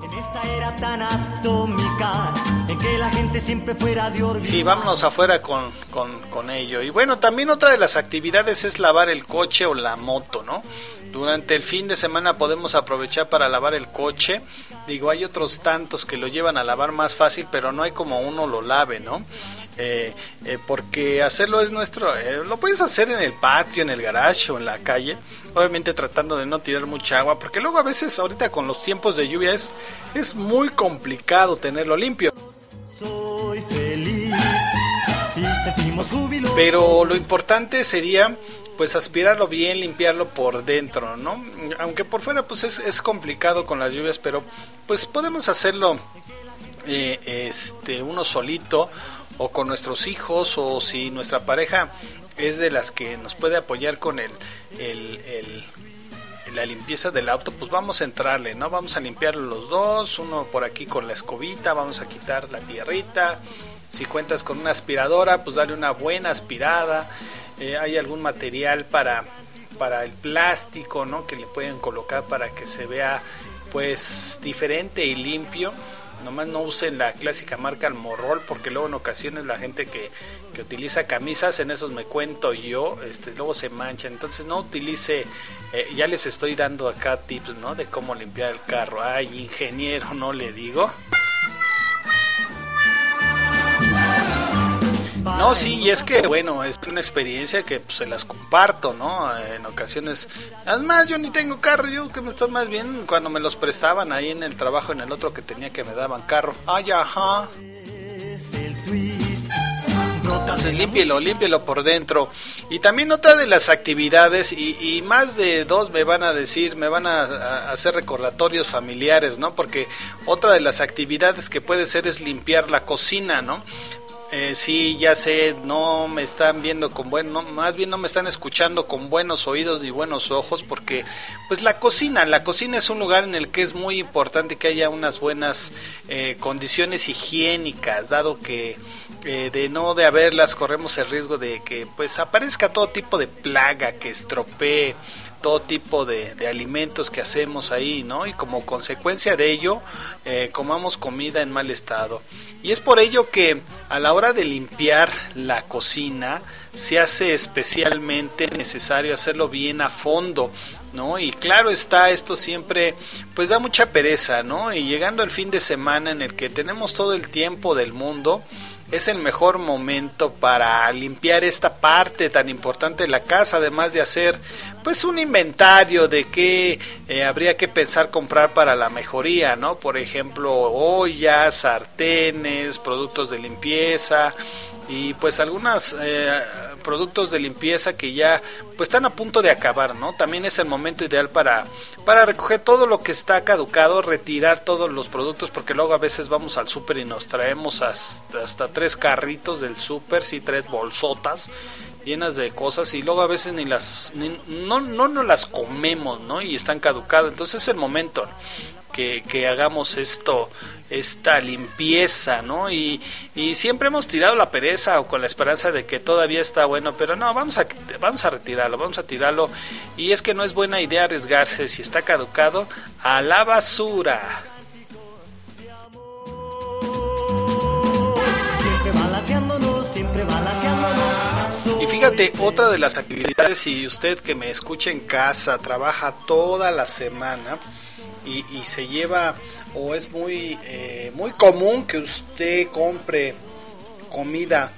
En esta era tan atómica, que la gente siempre fuera de órbita. Sí, vámonos afuera con, con, con ello. Y bueno, también otra de las actividades es lavar el coche o la moto, ¿no? Durante el fin de semana podemos aprovechar para lavar el coche. Digo, hay otros tantos que lo llevan a lavar más fácil, pero no hay como uno lo lave, ¿no? Eh, eh, porque hacerlo es nuestro, eh, lo puedes hacer en el patio, en el garage o en la calle, obviamente tratando de no tirar mucha agua, porque luego a veces ahorita con los tiempos de lluvia es, es muy complicado tenerlo limpio. Soy feliz y. Pero lo importante sería pues aspirarlo bien, limpiarlo por dentro, ¿no? Aunque por fuera pues es, es complicado con las lluvias, pero pues podemos hacerlo eh, este uno solito o con nuestros hijos o si nuestra pareja es de las que nos puede apoyar con el, el, el- la limpieza del auto, pues vamos a entrarle, ¿no? Vamos a limpiarlo los dos, uno por aquí con la escobita, vamos a quitar la tierrita. Si cuentas con una aspiradora, pues dale una buena aspirada. Eh, hay algún material para, para el plástico, ¿no? Que le pueden colocar para que se vea pues diferente y limpio. Nomás no usen la clásica marca Almorrol porque luego en ocasiones la gente que, que utiliza camisas, en esos me cuento yo, este, luego se manchan. Entonces no utilice, eh, ya les estoy dando acá tips, ¿no? De cómo limpiar el carro. Ay, ingeniero, no le digo. No, sí, y es que, bueno, es una experiencia que pues, se las comparto, ¿no? En ocasiones, además yo ni tengo carro, yo que me estás más bien cuando me los prestaban ahí en el trabajo, en el otro que tenía que me daban carro. Ay, ajá. Entonces límpielo, límpielo por dentro. Y también otra de las actividades, y, y más de dos me van a decir, me van a, a hacer recordatorios familiares, ¿no? Porque otra de las actividades que puede ser es limpiar la cocina, ¿no? Eh, sí, ya sé, no me están viendo con buen, no, más bien no me están escuchando con buenos oídos ni buenos ojos, porque pues la cocina, la cocina es un lugar en el que es muy importante que haya unas buenas eh, condiciones higiénicas, dado que eh, de no de haberlas corremos el riesgo de que pues aparezca todo tipo de plaga que estropee todo tipo de, de alimentos que hacemos ahí, ¿no? Y como consecuencia de ello, eh, comamos comida en mal estado. Y es por ello que a la hora de limpiar la cocina se hace especialmente necesario hacerlo bien a fondo, ¿no? Y claro está, esto siempre pues da mucha pereza, ¿no? Y llegando el fin de semana en el que tenemos todo el tiempo del mundo, es el mejor momento para limpiar esta parte tan importante de la casa, además de hacer pues un inventario de qué eh, habría que pensar comprar para la mejoría, ¿no? Por ejemplo, ollas, sartenes, productos de limpieza y pues algunos productos de limpieza que ya pues están a punto de acabar, ¿no? También es el momento ideal para para recoger todo lo que está caducado, retirar todos los productos porque luego a veces vamos al súper y nos traemos hasta, hasta tres carritos del súper, sí, tres bolsotas llenas de cosas y luego a veces ni las ni- no no nos las comemos, ¿no? Y están caducadas. Entonces es el momento que, que hagamos esto esta limpieza, ¿no? Y, y siempre hemos tirado la pereza o con la esperanza de que todavía está bueno, pero no, vamos a, vamos a retirarlo, vamos a tirarlo. Y es que no es buena idea arriesgarse si está caducado a la basura. Siempre balanceándonos, siempre balanceándonos. Y fíjate, otra de las actividades, si usted que me escucha en casa trabaja toda la semana y, y se lleva, o es muy, eh, muy común que usted compre comida,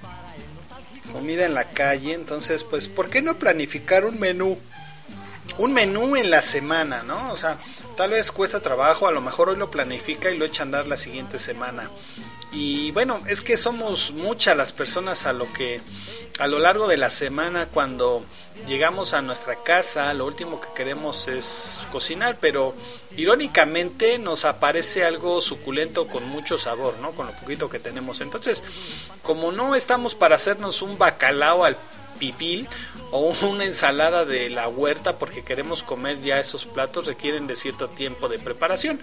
comida en la calle, entonces, pues, ¿por qué no planificar un menú? Un menú en la semana, ¿no? O sea, tal vez cuesta trabajo, a lo mejor hoy lo planifica y lo echa a andar la siguiente semana. Y bueno, es que somos muchas las personas a lo que a lo largo de la semana cuando llegamos a nuestra casa, lo último que queremos es cocinar, pero irónicamente nos aparece algo suculento con mucho sabor, ¿no? Con lo poquito que tenemos. Entonces, como no estamos para hacernos un bacalao al pibil o una ensalada de la huerta porque queremos comer ya esos platos requieren de cierto tiempo de preparación.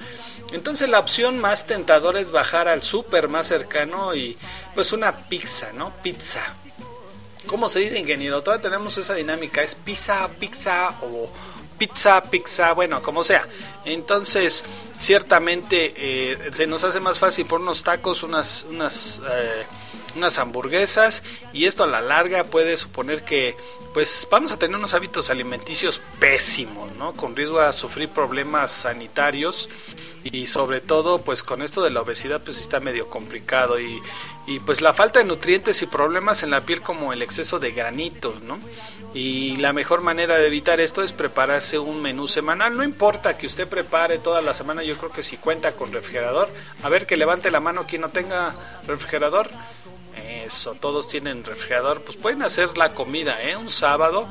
Entonces la opción más tentadora es bajar al súper más cercano y pues una pizza, ¿no? Pizza. ¿Cómo se dice ingeniero? Todavía tenemos esa dinámica, es pizza, pizza o pizza, pizza, bueno, como sea. Entonces, ciertamente eh, se nos hace más fácil por unos tacos, unas, unas, eh, unas hamburguesas y esto a la larga puede suponer que pues vamos a tener unos hábitos alimenticios pésimos, ¿no? Con riesgo a sufrir problemas sanitarios y sobre todo pues con esto de la obesidad pues está medio complicado y, y pues la falta de nutrientes y problemas en la piel como el exceso de granitos, ¿no? Y la mejor manera de evitar esto es prepararse un menú semanal. No importa que usted prepare toda la semana, yo creo que si cuenta con refrigerador, a ver que levante la mano quien no tenga refrigerador. Eso, todos tienen refrigerador, pues pueden hacer la comida, ¿eh? Un sábado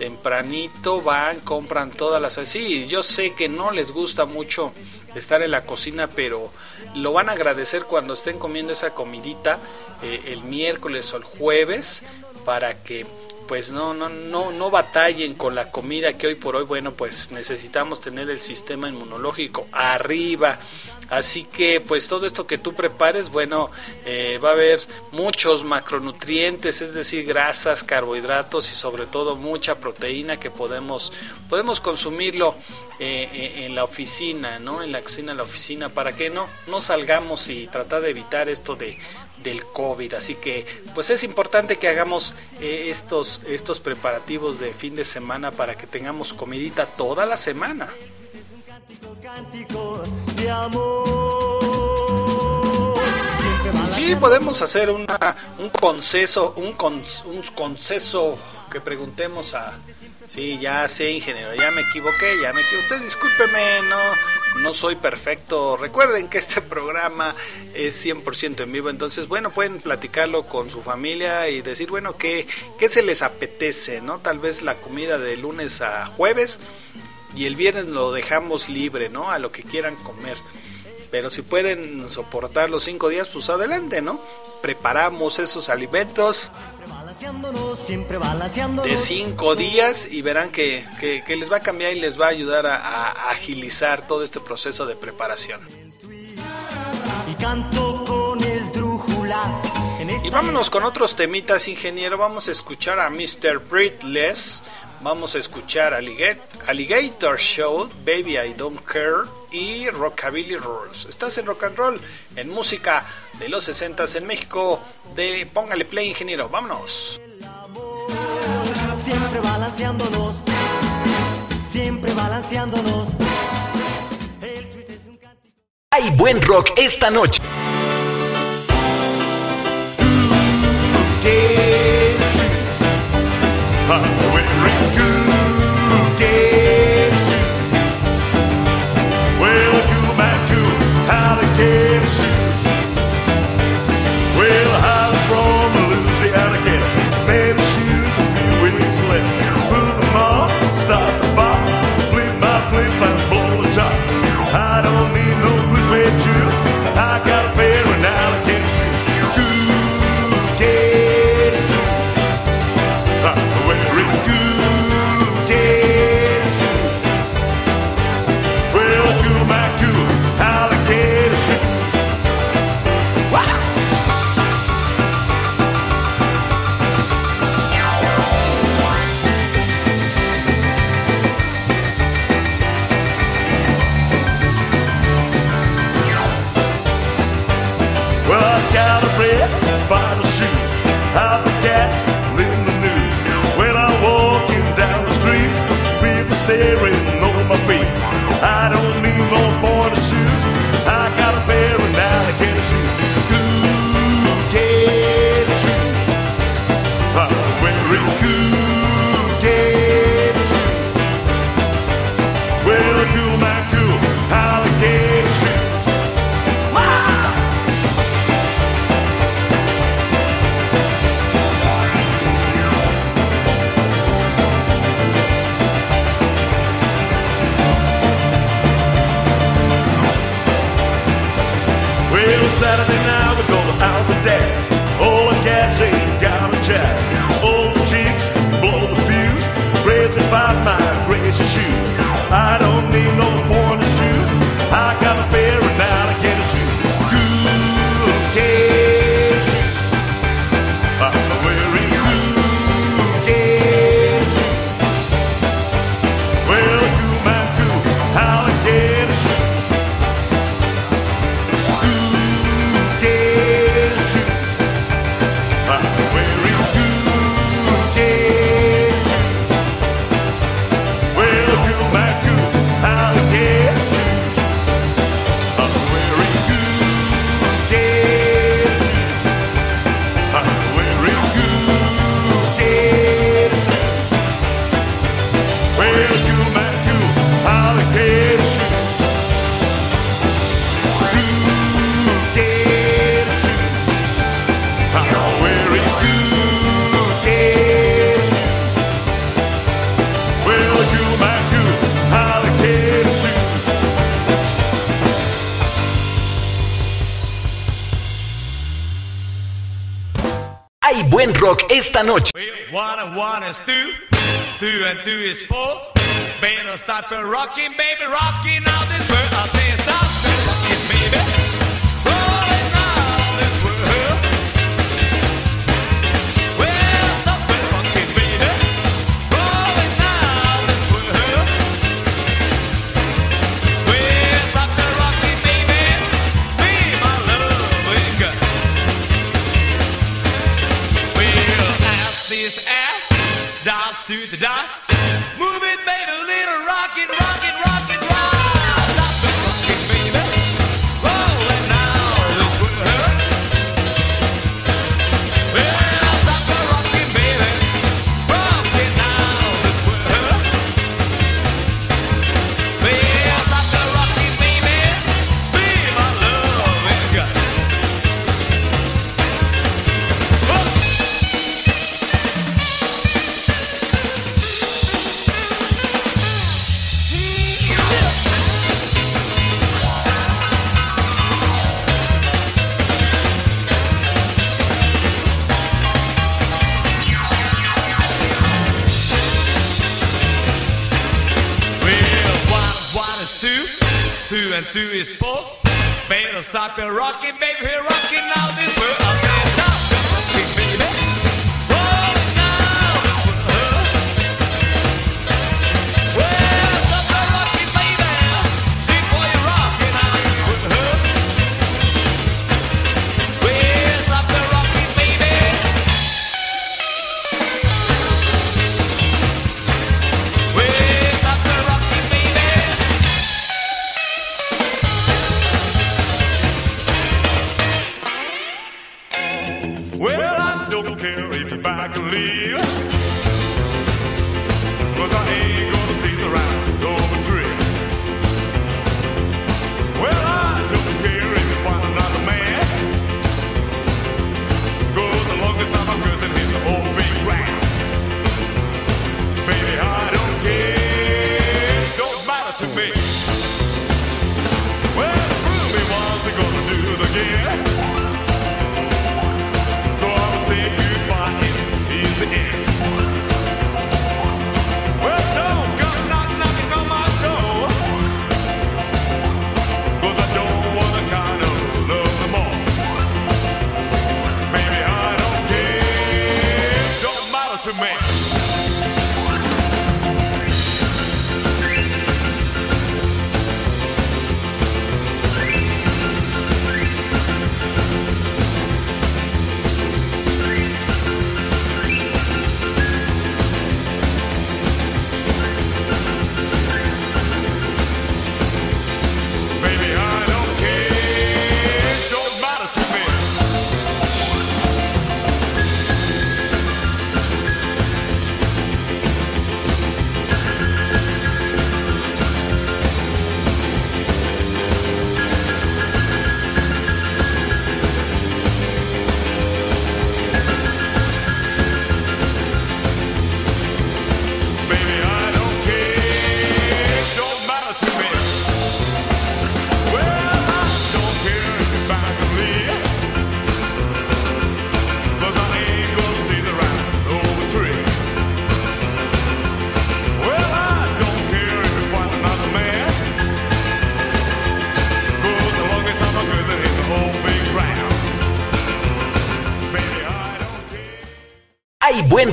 tempranito van, compran todas las así. Yo sé que no les gusta mucho estar en la cocina, pero lo van a agradecer cuando estén comiendo esa comidita eh, el miércoles o el jueves para que pues no, no, no, no batallen con la comida que hoy por hoy, bueno, pues necesitamos tener el sistema inmunológico arriba. Así que pues todo esto que tú prepares, bueno, eh, va a haber muchos macronutrientes, es decir, grasas, carbohidratos y sobre todo mucha proteína que podemos, podemos consumirlo eh, eh, en la oficina, ¿no? En la cocina, en la oficina, para que no, no salgamos y tratar de evitar esto de, del COVID. Así que pues es importante que hagamos estos, estos preparativos de fin de semana para que tengamos comidita toda la semana. Sí, podemos hacer una, un conceso, un, con, un conceso que preguntemos a... Sí, ya sé, ingeniero, ya me equivoqué, ya me equivoqué. Usted discúlpeme, no, no soy perfecto. Recuerden que este programa es 100% en vivo, entonces, bueno, pueden platicarlo con su familia y decir, bueno, ¿qué, qué se les apetece, no? Tal vez la comida de lunes a jueves y el viernes lo dejamos libre, ¿no? A lo que quieran comer. Pero si pueden soportar los cinco días, pues adelante, ¿no? Preparamos esos alimentos de cinco días y verán que, que- les va a cambiar y les va a ayudar a, agilizar todo este proceso de preparación. Y vámonos con otros temitas, ingeniero. Vamos a escuchar a Mr. Breathless. Vamos a escuchar Alligator, Alligator Show, Baby I Don't Care y Rockabilly Rules. Estás en rock and roll, en música de los 60 en México. De Póngale play, ingeniero. Vámonos. Siempre balanceándonos. Siempre balanceándonos. Hay buen rock esta noche. esta noche. Menos stop rocking, baby, rocking.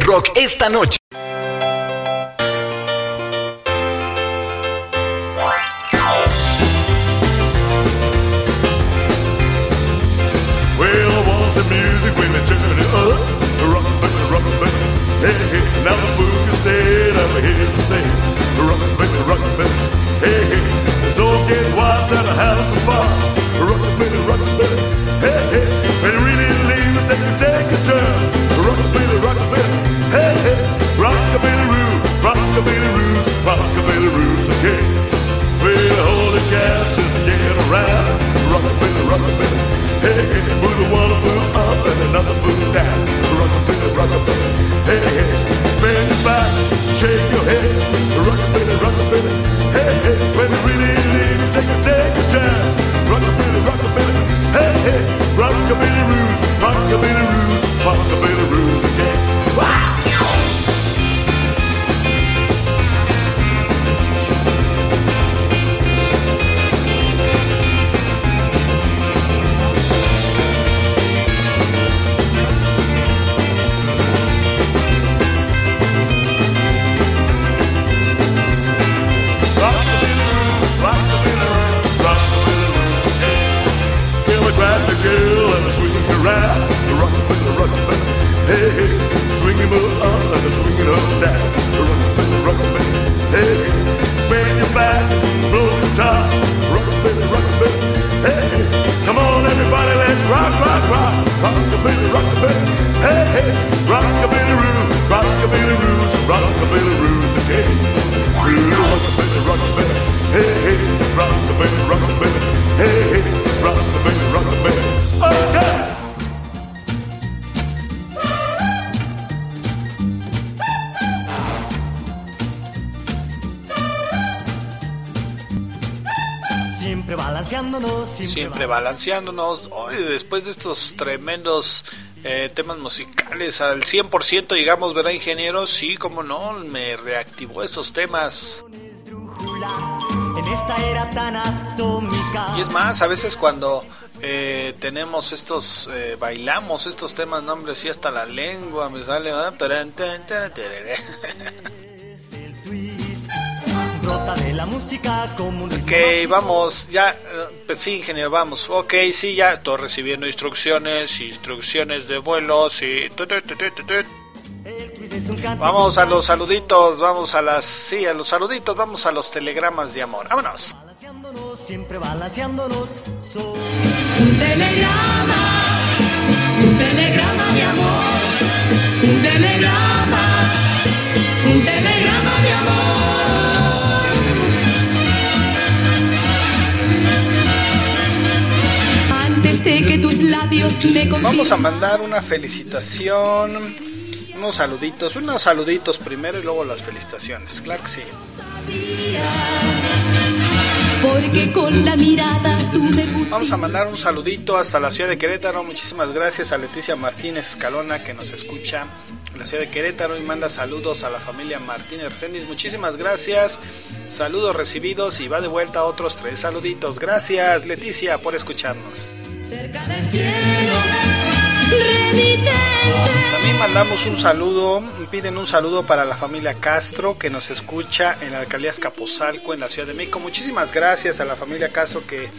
rock esta noche. Balanceándonos. Hoy, después de estos tremendos eh, temas musicales, al 100% llegamos, ¿verdad, ingeniero? Sí, como no, me reactivó estos temas. Y es más, a veces cuando eh, tenemos estos, eh, bailamos estos temas, no, hombre, sí, hasta la lengua me sale. Ok, vamos, ya, pues sí, ingeniero, vamos. Ok, sí, ya estoy recibiendo instrucciones, instrucciones de vuelo, sí. Vamos a los saluditos, vamos a las, sí, a los saluditos, vamos a los telegramas de amor. Vámonos. siempre balanceándonos. Un telegrama, un telegrama de amor, un telegrama, un telegrama de amor. De que tus labios me Vamos a mandar una felicitación, unos saluditos, unos saluditos primero y luego las felicitaciones. Claro que sí. Porque con la mirada tú me pusiste. Vamos a mandar un saludito hasta la ciudad de Querétaro. Muchísimas gracias a Leticia Martínez Escalona que nos escucha en la ciudad de Querétaro y manda saludos a la familia Martínez Reséndiz. Muchísimas gracias. Saludos recibidos y va de vuelta otros tres saluditos. Gracias Leticia por escucharnos. Cielo. También mandamos un saludo, piden un saludo para la familia Castro que nos escucha en la alcaldía Escapozalco en la Ciudad de México. Muchísimas gracias a la familia Castro que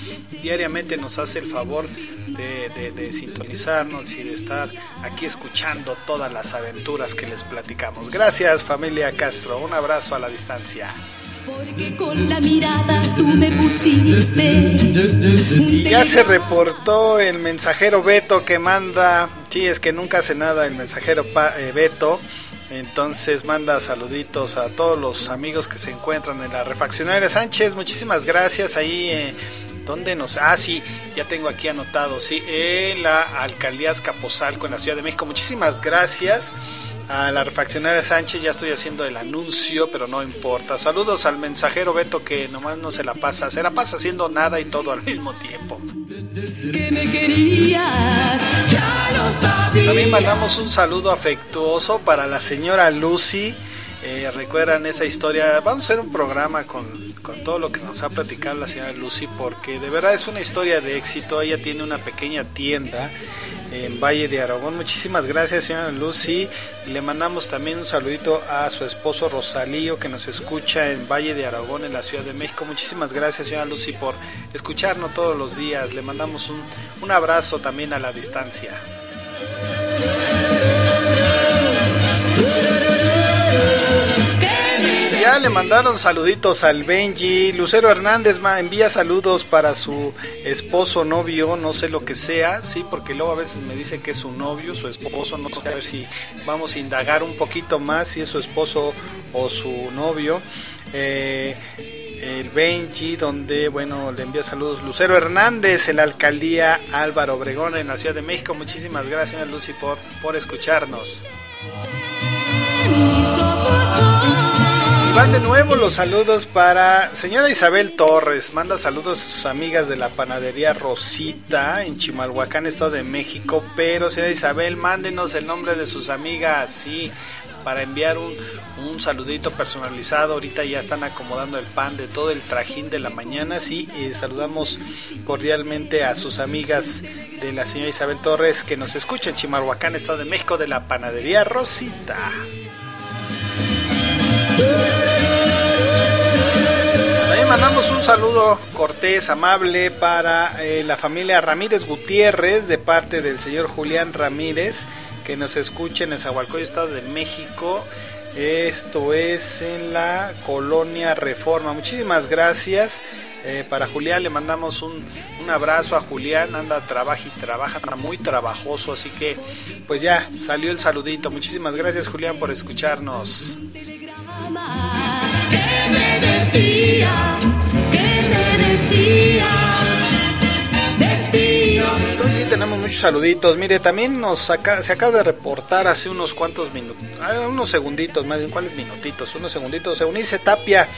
diariamente nos hace el favor de, de- de sintonizarnos y de estar aquí escuchando todas las aventuras que les platicamos. Gracias familia Castro, un abrazo a la distancia. Porque con la mirada tú me pusiste. Y ya se reportó el mensajero Beto que manda, sí, es que nunca hace nada el mensajero Pa- eh, Beto, entonces manda saluditos a todos los amigos que se encuentran en la refaccionaria Sánchez, muchísimas gracias ahí. Eh, ¿Dónde nos.? Ah, sí, ya tengo aquí anotado, sí, en la alcaldía Escapozalco en la Ciudad de México. Muchísimas gracias a la refaccionaria Sánchez, ya estoy haciendo el anuncio, pero no importa. Saludos al mensajero Beto que nomás no se la pasa, se la pasa haciendo nada y todo al mismo tiempo. Que me querías, ya lo sabía. También mandamos un saludo afectuoso para la señora Lucy. Eh, Recuerdan esa historia. Vamos a hacer un programa con, con todo lo que nos ha platicado la señora Lucy, porque de verdad es una historia de éxito. Ella tiene una pequeña tienda en Valle de Aragón. Muchísimas gracias, señora Lucy. Le mandamos también un saludito a su esposo Rosalío, que nos escucha en Valle de Aragón, en la Ciudad de México. Muchísimas gracias, señora Lucy, por escucharnos todos los días. Le mandamos un, un abrazo también a la distancia. Ya le mandaron saluditos al Benji. Lucero Hernández ma, envía saludos para su esposo, novio, no sé lo que sea, sí, porque luego a veces me dice que es su novio, su esposo, no sé a ver si vamos a indagar un poquito más si es su esposo o su novio. Eh, el Benji, donde, bueno, le envía saludos Lucero Hernández, en la alcaldía Álvaro Obregón, en la Ciudad de México. Muchísimas gracias, Lucy, por, por escucharnos. Y van de nuevo los saludos para señora Isabel Torres. Manda saludos a sus amigas de la panadería Rosita en Chimalhuacán, Estado de México. Pero señora Isabel, mándenos el nombre de sus amigas, sí, para enviar un, un saludito personalizado. Ahorita ya están acomodando el pan de todo el trajín de la mañana. Sí, y saludamos cordialmente a sus amigas de la señora Isabel Torres que nos escucha en Chimalhuacán, Estado de México, de la panadería Rosita. También mandamos un saludo cortés, amable para eh, la familia Ramírez Gutiérrez de parte del señor Julián Ramírez que nos escucha en Esahualcoyo, Estado de México. Esto es en la colonia Reforma. Muchísimas gracias. Eh, para Julián le mandamos un, un abrazo a Julián, anda, trabaja y trabaja, anda muy trabajoso, así que pues ya salió el saludito. Muchísimas gracias Julián por escucharnos. ¿Qué me decía? ¿Qué me decía? Hoy sí tenemos muchos saluditos. Mire, también nos se acaba de reportar hace unos cuantos minutos, unos segunditos, más bien, ¿cuáles minutitos? Unos segunditos. Eunice Tapia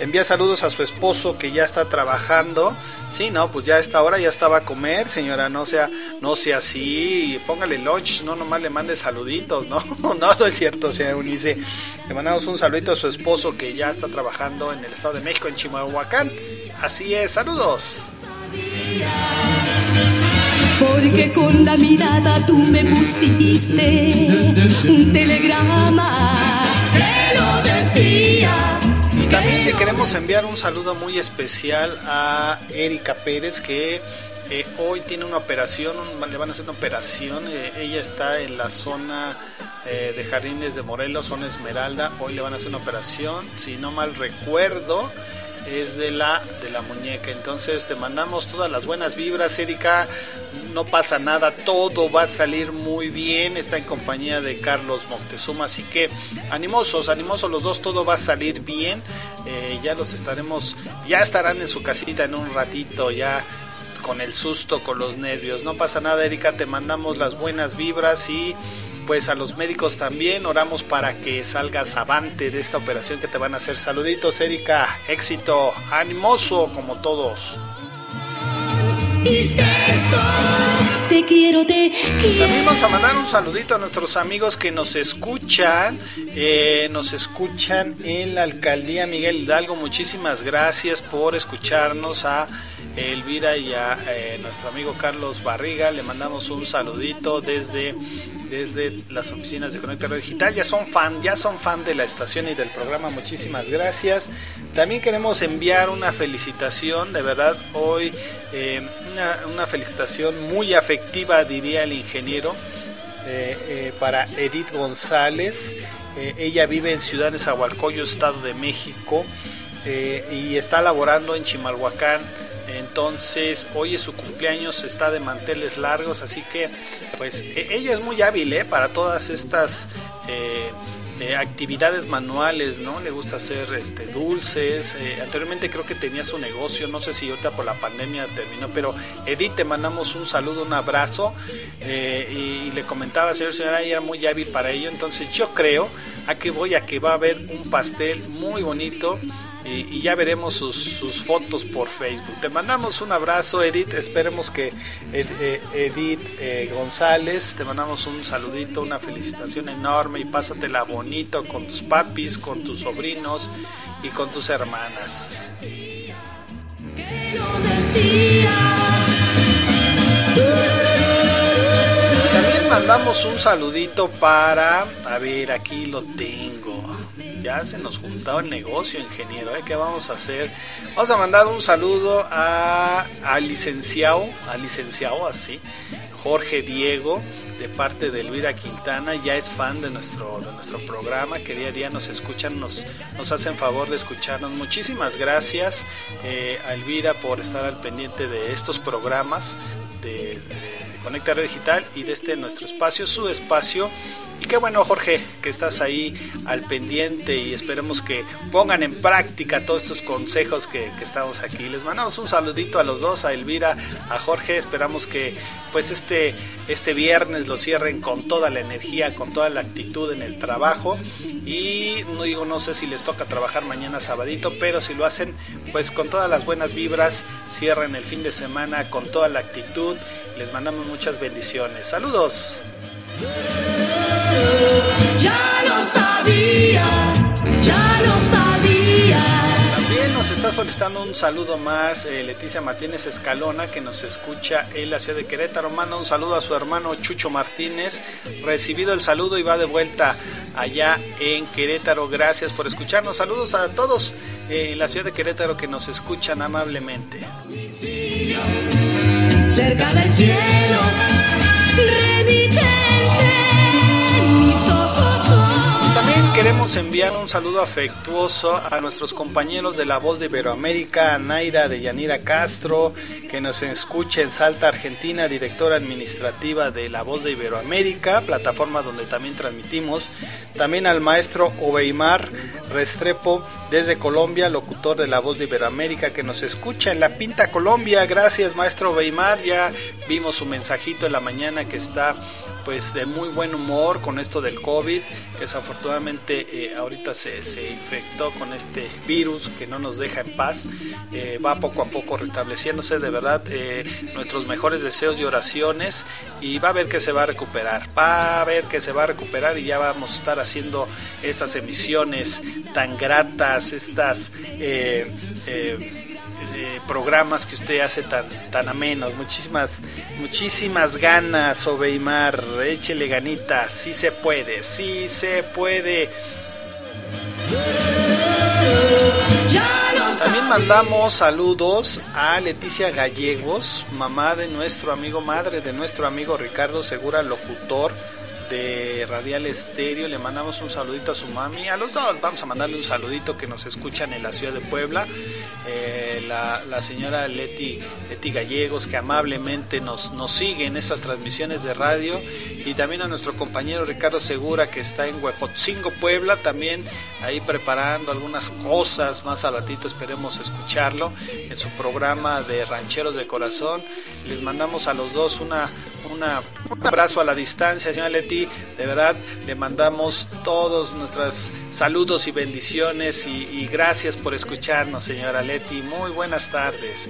envía saludos a su esposo que ya está trabajando. Sí, no, pues ya a esta hora ya estaba a comer, señora, no sea, no sea así, póngale lunch, no nomás le mande saluditos, no, no, no es cierto, sea Eunice. Le mandamos un saludito a su esposo que ya está trabajando en el Estado de México, en Chimalhuacán. Así es, saludos. Porque con la mirada tú me pusiste un telegrama. Te lo decía. Y también le queremos enviar un saludo muy especial a Erika Pérez que eh, hoy tiene una operación, le van a hacer una operación, eh, ella está en la zona eh, de Jardines de Morelos, zona Esmeralda, hoy le van a hacer una operación, si no mal recuerdo, es de la, de la muñeca, entonces te mandamos todas las buenas vibras, Erika, no pasa nada, todo va a salir muy bien, está en compañía de Carlos Moctezuma, así que animosos, animosos los dos, todo va a salir bien, ya los estaremos, ya estarán en su casita en un ratito, ya con el susto, con los nervios. No pasa nada, Erika, te mandamos las buenas vibras y pues a los médicos también oramos para que salgas avante de esta operación que te van a hacer. Saluditos, Erika, éxito, animoso como todos. Y te estoy, te quiero, te quiero. También vamos a mandar un saludito a nuestros amigos que nos escuchan, eh, nos escuchan en la alcaldía Miguel Hidalgo. Muchísimas gracias por escucharnos a Elvira y a eh, nuestro amigo Carlos Barriga. Le mandamos un saludito desde desde las oficinas de Conecta Radio Digital. Ya son fan, ya son fan de la estación y del programa. Muchísimas gracias. También queremos enviar una felicitación, de verdad, hoy eh, una, una felicitación muy afectiva, diría el ingeniero, eh, para Edith González. Ella vive en Ciudad de Zahualcoyo, Estado de México, y está laborando en Chimalhuacán. Entonces, hoy es su cumpleaños, está de manteles largos, así que, pues, e- ella es muy hábil, ¿eh? Para todas estas eh, eh, actividades manuales, ¿no? Le gusta hacer este, dulces. eh, anteriormente creo que tenía su negocio, no sé si ahorita por la pandemia terminó, pero Edith, te mandamos un saludo, un abrazo. y, le comentaba, señor, señora, ella era muy hábil para ello. Entonces, yo creo, a que voy a que va a haber un pastel muy bonito y, ya veremos sus, fotos por Facebook. Te mandamos un abrazo, Edith. Esperemos que eh, Edith eh, González, te mandamos un saludito, una felicitación enorme y pásatela bonito con tus papis, con tus sobrinos y con tus hermanas. Mandamos un saludito para, a ver, aquí lo tengo. Ya se nos juntaba el negocio, ingeniero, ¿eh? ¿Qué vamos a hacer? Vamos a mandar un saludo a, al licenciado, al licenciado así, Jorge Diego, de parte de Elvira Quintana, ya es fan de nuestro, de nuestro programa, que día a día nos escuchan, nos, nos hacen favor de escucharnos. Muchísimas gracias eh, a Elvira por estar al pendiente de estos programas de- Conecta Radio Digital y de este nuestro espacio, su espacio. Y qué bueno, Jorge, que estás ahí al pendiente y esperemos que pongan en práctica todos estos consejos que, que estamos aquí. Les mandamos un saludito a los dos, a Elvira, a Jorge. Esperamos que pues este, este viernes lo cierren con toda la energía, con toda la actitud en el trabajo. Y no digo, no sé si les toca trabajar mañana sabadito, pero si lo hacen, pues con todas las buenas vibras, cierren el fin de semana con toda la actitud. Les mandamos muchas bendiciones. Saludos. Ya lo sabía, ya lo sabía. También nos nos está solicitando un saludo más eh, Leticia Martínez Escalona, que nos escucha en la ciudad de Querétaro. Manda un saludo a su hermano Chucho Martínez. Recibido el saludo y va de vuelta allá en Querétaro. Gracias por escucharnos. Saludos a todos eh, en la ciudad de Querétaro que nos escuchan amablemente. Cerca del cielo. También queremos enviar un saludo afectuoso a nuestros compañeros de La Voz de Iberoamérica, a Naira de Yanira Castro, que nos escucha en Salta, Argentina, directora administrativa de La Voz de Iberoamérica, plataforma donde también transmitimos. También al maestro Obeimar Restrepo desde Colombia, locutor de La Voz de Iberoamérica, que nos escucha en La Pinta, Colombia. Gracias, maestro Obeimar. Ya vimos su mensajito en la mañana que está pues de muy buen humor con esto del COVID, que desafortunadamente eh, ahorita se, se, infectó con este virus que no nos deja en paz, eh, va poco a poco restableciéndose, de verdad, eh, nuestros mejores deseos y oraciones y va a ver que se va a recuperar, va a ver que se va a recuperar y ya vamos a estar haciendo estas emisiones tan gratas, estas... Eh, programas que usted hace tan, tan amenos. Muchísimas, muchísimas ganas, Obeimar. Échele ganitas. Sí se puede, sí se puede. También mandamos saludos a Leticia Gallegos, mamá de nuestro amigo, madre de nuestro amigo Ricardo Segura, locutor de Radial Estéreo. Le mandamos un saludito a su mami. A los dos vamos a mandarle un saludito que nos escuchan en la ciudad de Puebla. Eh, la, la, señora Leti, Leti Gallegos, que amablemente nos, nos sigue en estas transmisiones de radio. Y también a nuestro compañero Ricardo Segura, que está en Huejotzingo, Puebla, también ahí preparando algunas cosas. Más al ratito esperemos escucharlo en su programa de Rancheros de Corazón. Les mandamos a los dos una, una, un abrazo a la distancia, señora Leti. De verdad, le mandamos todos nuestros saludos y bendiciones y, gracias por escucharnos, señora Leti. Muy buenas tardes.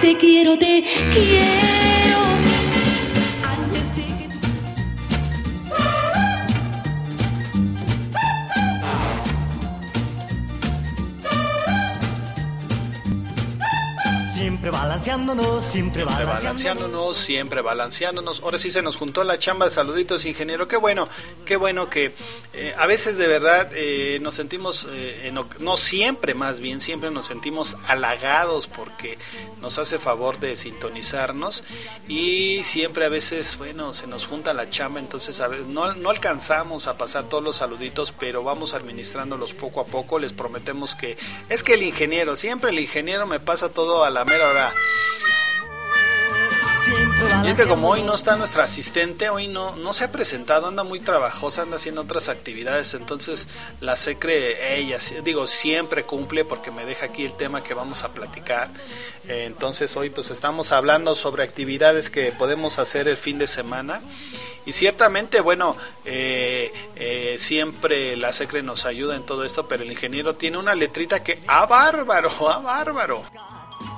Te quiero, te quiero. Siempre balanceándonos, siempre balanceándonos. balanceándonos, siempre balanceándonos. Ahora sí se nos juntó la chamba de saluditos, ingeniero. Qué bueno, qué bueno que eh, a veces de verdad eh, nos sentimos, eh, no siempre más bien, siempre nos sentimos halagados porque nos hace favor de sintonizarnos y siempre a veces, bueno, se nos junta la chamba, entonces a veces no, no alcanzamos a pasar todos los saluditos, pero vamos administrándolos poco a poco. Les prometemos que es que el ingeniero, siempre el ingeniero me pasa todo a la mera hora. Y es que como hoy no está nuestra asistente, hoy no, no se ha presentado, anda muy trabajosa, anda haciendo otras actividades, entonces la secre, ella, digo, siempre cumple porque me deja aquí el tema que vamos a platicar. Entonces hoy pues estamos hablando sobre actividades que podemos hacer el fin de semana. Y ciertamente, bueno, eh, eh, siempre la secre nos ayuda en todo esto, pero el ingeniero tiene una letrita que, ¡ah, bárbaro! ¡ah, bárbaro!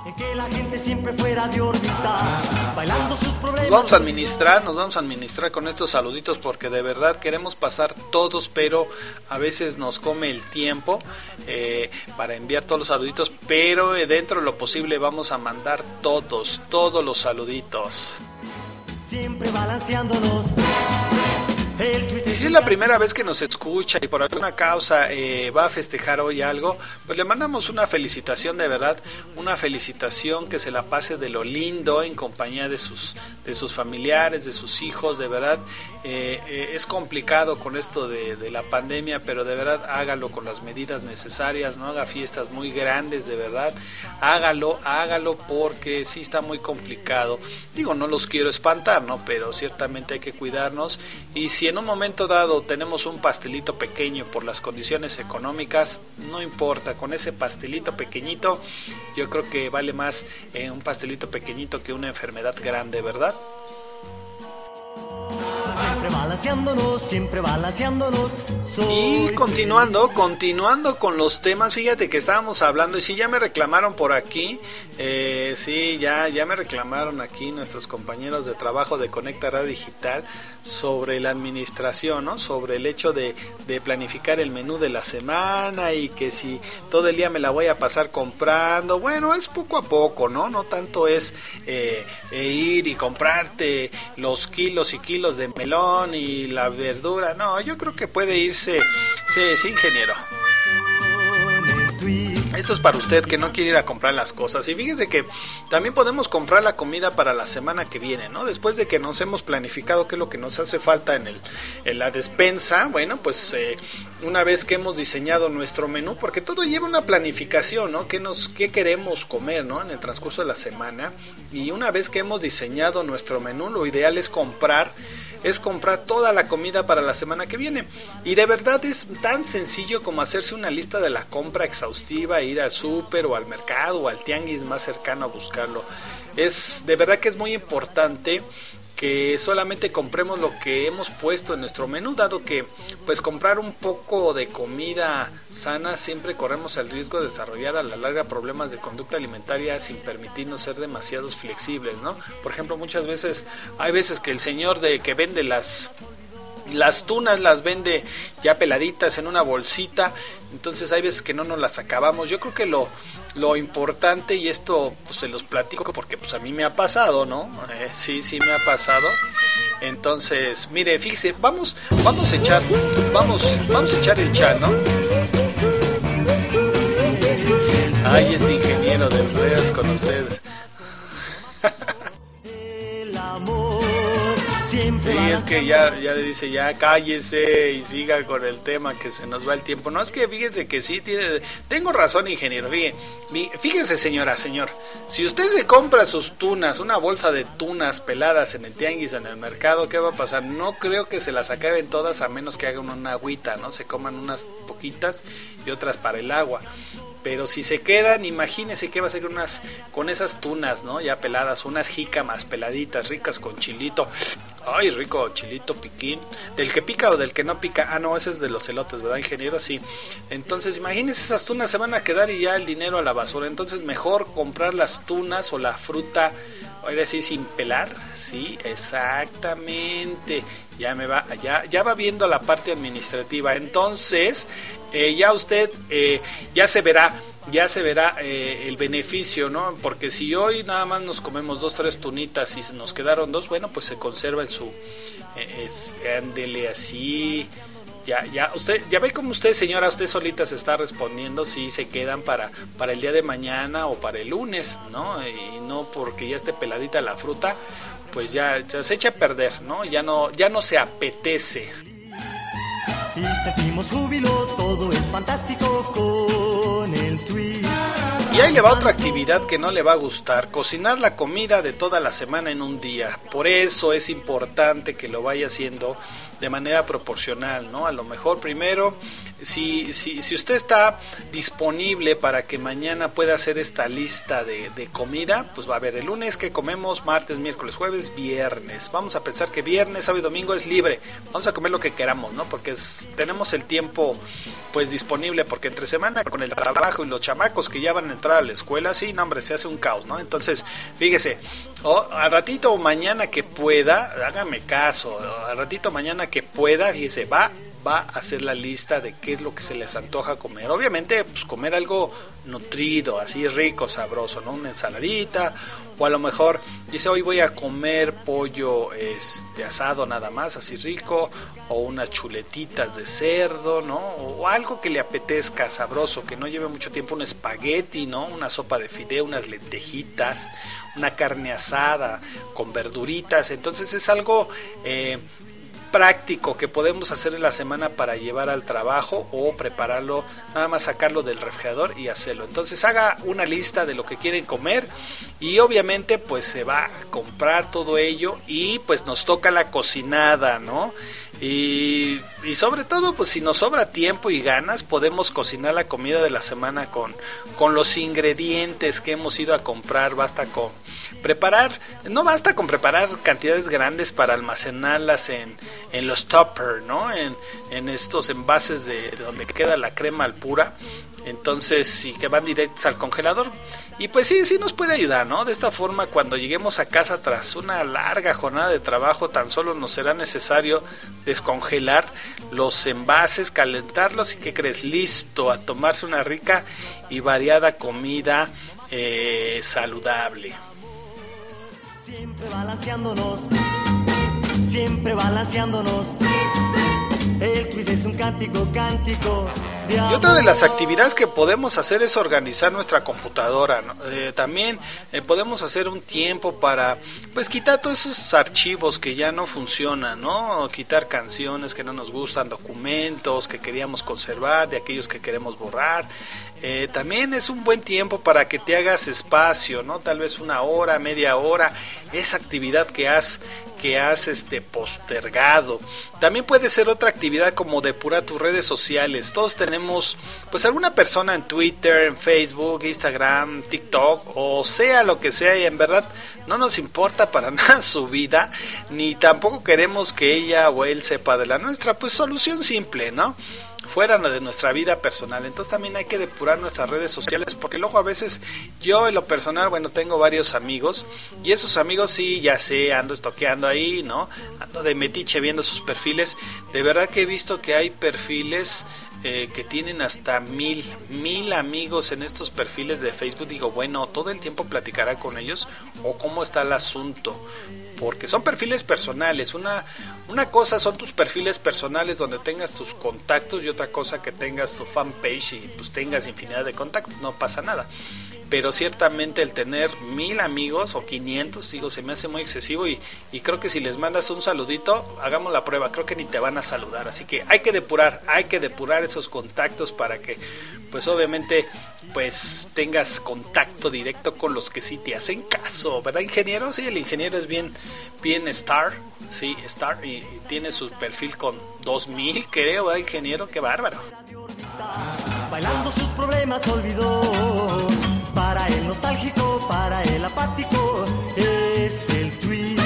En que la gente siempre fuera de órbita, bailando sus problemas. Nos vamos a administrar, nos vamos a administrar con estos saluditos porque de verdad queremos pasar todos, pero a veces nos come el tiempo eh, para enviar todos los saluditos, pero dentro de lo posible vamos a mandar todos, todos los saluditos. Siempre balanceándonos. Y si es la primera vez que nos escucha y por alguna causa eh, va a festejar hoy algo, pues le mandamos una felicitación de verdad, una felicitación que se la pase de lo lindo en compañía de sus, de sus familiares, de sus hijos, de verdad. Eh, eh, es complicado con esto de, de, la pandemia, pero de verdad hágalo con las medidas necesarias, no haga fiestas muy grandes, de verdad, hágalo, hágalo porque sí está muy complicado. Digo, no los quiero espantar, ¿no? Pero ciertamente hay que cuidarnos y si en un momento dado tenemos un pastelito pequeño por las condiciones económicas, no importa, con ese pastelito pequeñito yo creo que vale más eh, un pastelito pequeñito que una enfermedad grande, ¿verdad? Siempre balanceándonos, siempre balanceándonos. Y continuando, continuando con los temas, fíjate que estábamos hablando y sí, ya me reclamaron por aquí, eh, sí, ya, ya me reclamaron aquí nuestros compañeros de trabajo de Conecta Radio Digital sobre la administración, ¿no? Sobre el hecho de, de planificar el menú de la semana y que si todo el día me la voy a pasar comprando, bueno, es poco a poco, ¿no? No tanto es eh, e ir y comprarte los kilos y kilos de melón y la verdura, no, yo creo que puede irse, sí, sí, ingeniero. Esto es para usted que no quiere ir a comprar las cosas. Y fíjense que también podemos comprar la comida para la semana que viene, ¿no? Después de que nos hemos planificado qué es lo que nos hace falta en, el, en la despensa, bueno, pues eh, una vez que hemos diseñado nuestro menú, porque todo lleva una planificación, ¿no? ¿Qué, nos, qué queremos comer, ¿no? En el transcurso de la semana. Y una vez que hemos diseñado nuestro menú, lo ideal es comprar es comprar toda la comida para la semana que viene. Y de verdad es tan sencillo como hacerse una lista de la compra exhaustiva, ir al súper o al mercado o al tianguis más cercano a buscarlo. Es de verdad que es muy importante que solamente compremos lo que hemos puesto en nuestro menú, dado que pues comprar un poco de comida sana siempre corremos el riesgo de desarrollar a la larga problemas de conducta alimentaria sin permitirnos ser demasiados flexibles, ¿no? Por ejemplo, muchas veces hay veces que el señor de que vende las las tunas las vende ya peladitas en una bolsita, entonces hay veces que no nos las acabamos. Yo creo que lo, lo importante, y esto pues, se los platico porque pues a mí me ha pasado, ¿no? Eh, sí, sí me ha pasado. Entonces, mire, fíjese, vamos, vamos a echar, vamos, vamos a echar el chat, ¿no? Ay, este ingeniero de redes con usted. Sí, es que ya, ya le dice, ya cállese y siga con el tema que se nos va el tiempo. No, es que fíjense que sí, tiene, tengo razón, ingeniero. Fíjense, señora, señor, si usted se compra sus tunas, una bolsa de tunas peladas en el tianguis, en el mercado, ¿qué va a pasar? No creo que se las acaben todas a menos que hagan una agüita, ¿no? Se coman unas poquitas y otras para el agua. Pero si se quedan, imagínense qué va a ser unas, con esas tunas, ¿no? Ya peladas, unas jícamas peladitas, ricas con chilito. Ay, rico chilito piquín. ¿Del que pica o del que no pica? Ah, no, ese es de los elotes, ¿verdad, ingeniero? Sí. Entonces, imagínense, esas tunas se van a quedar y ya el dinero a la basura. Entonces, mejor comprar las tunas o la fruta, ahora sí, sin pelar. Sí, exactamente. Ya me va, ya, ya va viendo la parte administrativa. Entonces, eh, ya usted eh, ya se verá ya se verá eh, el beneficio, ¿no? Porque si hoy nada más nos comemos dos, tres tunitas y nos quedaron dos, bueno, pues se conserva en su... Eh, ándele así. Ya, ya, usted, ya ve como usted, señora, usted solita se está respondiendo si se quedan para, para el día de mañana o para el lunes, ¿no? Y no porque ya esté peladita la fruta, pues ya, ya se echa a perder, ¿no? Ya no, ya no se apetece. Y sentimos júbilo, todo es fantástico. Y ahí le va otra actividad que no le va a gustar, cocinar la comida de toda la semana en un día. Por eso es importante que lo vaya haciendo de manera proporcional, ¿no? A lo mejor primero, si, si, si usted está disponible para que mañana pueda hacer esta lista de, de comida, pues va a ver el lunes que comemos, martes, miércoles, jueves, viernes. Vamos a pensar que viernes, sábado y domingo es libre. Vamos a comer lo que queramos, ¿no? Porque tenemos el tiempo pues disponible, porque entre semana con el trabajo y los chamacos que ya van a entrar a la escuela, sí, no, hombre, se hace un caos, ¿no? Entonces, fíjese, al ratito mañana que pueda, hágame caso, al ratito mañana que pueda, fíjese, va va a hacer la lista de qué es lo que se les antoja comer. Obviamente, pues comer algo nutrido, así rico, sabroso, ¿no? Una ensaladita, o a lo mejor dice, hoy voy a comer pollo este, asado nada más, así rico, o unas chuletitas de cerdo, ¿no? O algo que le apetezca, sabroso, que no lleve mucho tiempo, un espagueti, ¿no? Una sopa de fideo, unas lentejitas, una carne asada con verduritas. Entonces es algo... Eh, práctico que podemos hacer en la semana para llevar al trabajo o prepararlo, nada más sacarlo del refrigerador y hacerlo. Entonces haga una lista de lo que quieren comer y obviamente pues se va a comprar todo ello y pues nos toca la cocinada, ¿no? Y, y sobre todo, pues si nos sobra tiempo y ganas, podemos cocinar la comida de la semana con, con los ingredientes que hemos ido a comprar. Basta con preparar, no basta con preparar cantidades grandes para almacenarlas en, en los topper, ¿no? En, en estos envases de donde queda la crema al pura. Entonces, sí, que van directos al congelador. Y pues sí, sí nos puede ayudar, ¿no? De esta forma, cuando lleguemos a casa tras una larga jornada de trabajo, tan solo nos será necesario descongelar los envases, calentarlos y ¿qué crees? Listo, a tomarse una rica y variada comida eh, saludable. Siempre balanceándonos, siempre balanceándonos. El twist es un cántico, cántico. Y otra de las actividades que podemos hacer es organizar nuestra computadora. Eh, también eh, podemos hacer un tiempo para, pues, quitar todos esos archivos que ya no funcionan, ¿no? Quitar canciones que no nos gustan, documentos que queríamos conservar, de aquellos que queremos borrar. Eh, también es un buen tiempo para que te hagas espacio, ¿no? Tal vez una hora, media hora, esa actividad que has que has este postergado. También puede ser otra actividad como depurar tus redes sociales. Todos tenemos pues alguna persona en Twitter, en Facebook, Instagram, TikTok o sea lo que sea y en verdad no nos importa para nada su vida ni tampoco queremos que ella o él sepa de la nuestra. Pues solución simple, ¿no? Fuera de nuestra vida personal. Entonces también hay que depurar nuestras redes sociales porque luego a veces yo en lo personal, bueno, tengo varios amigos y esos amigos sí, ya sé, ando estoqueando ahí, ¿no? Ando de metiche viendo sus perfiles. De verdad que he visto que hay perfiles eh, que tienen hasta mil, mil amigos en estos perfiles de Facebook. Digo, bueno, todo el tiempo platicará con ellos o cómo está el asunto. Porque son perfiles personales. Una, una cosa son tus perfiles personales donde tengas tus contactos y otra cosa que tengas tu fanpage y pues tengas infinidad de contactos. No pasa nada. Pero ciertamente el tener mil amigos o 500, digo, se me hace muy excesivo y, y creo que si les mandas un saludito, hagamos la prueba, creo que ni te van a saludar. Así que hay que depurar, hay que depurar esos contactos para que, pues obviamente, pues tengas contacto directo con los que sí te hacen caso, ¿verdad, ingeniero? Sí, el ingeniero es bien, bien star, sí, star, y, tiene su perfil con 2000, creo, ¿verdad, ingeniero? Qué bárbaro. Bailando sus problemas olvidó. Nostálgico, para el apático, es el twist.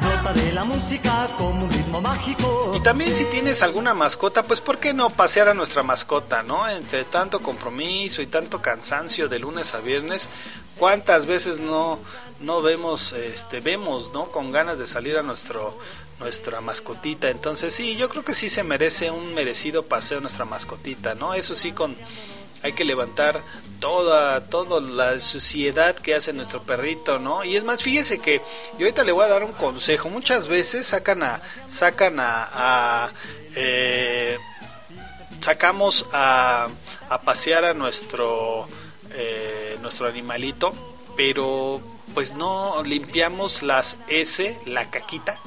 Brota de la música un ritmo mágico. Y también si tienes alguna mascota, pues ¿por qué no pasear a nuestra mascota, no? Entre tanto compromiso y tanto cansancio de lunes a viernes, ¿cuántas veces no no vemos este vemos, ¿no? Con ganas de salir a nuestro nuestra mascotita. Entonces, sí, yo creo que sí se merece un merecido paseo nuestra mascotita, ¿no? Eso sí con hay que levantar toda toda la suciedad que hace nuestro perrito, ¿no? Y es más, fíjese que yo ahorita le voy a dar un consejo. Muchas veces sacan a sacan a, a, eh, sacamos a, a pasear a nuestro eh, nuestro animalito, pero pues no limpiamos las S, la caquita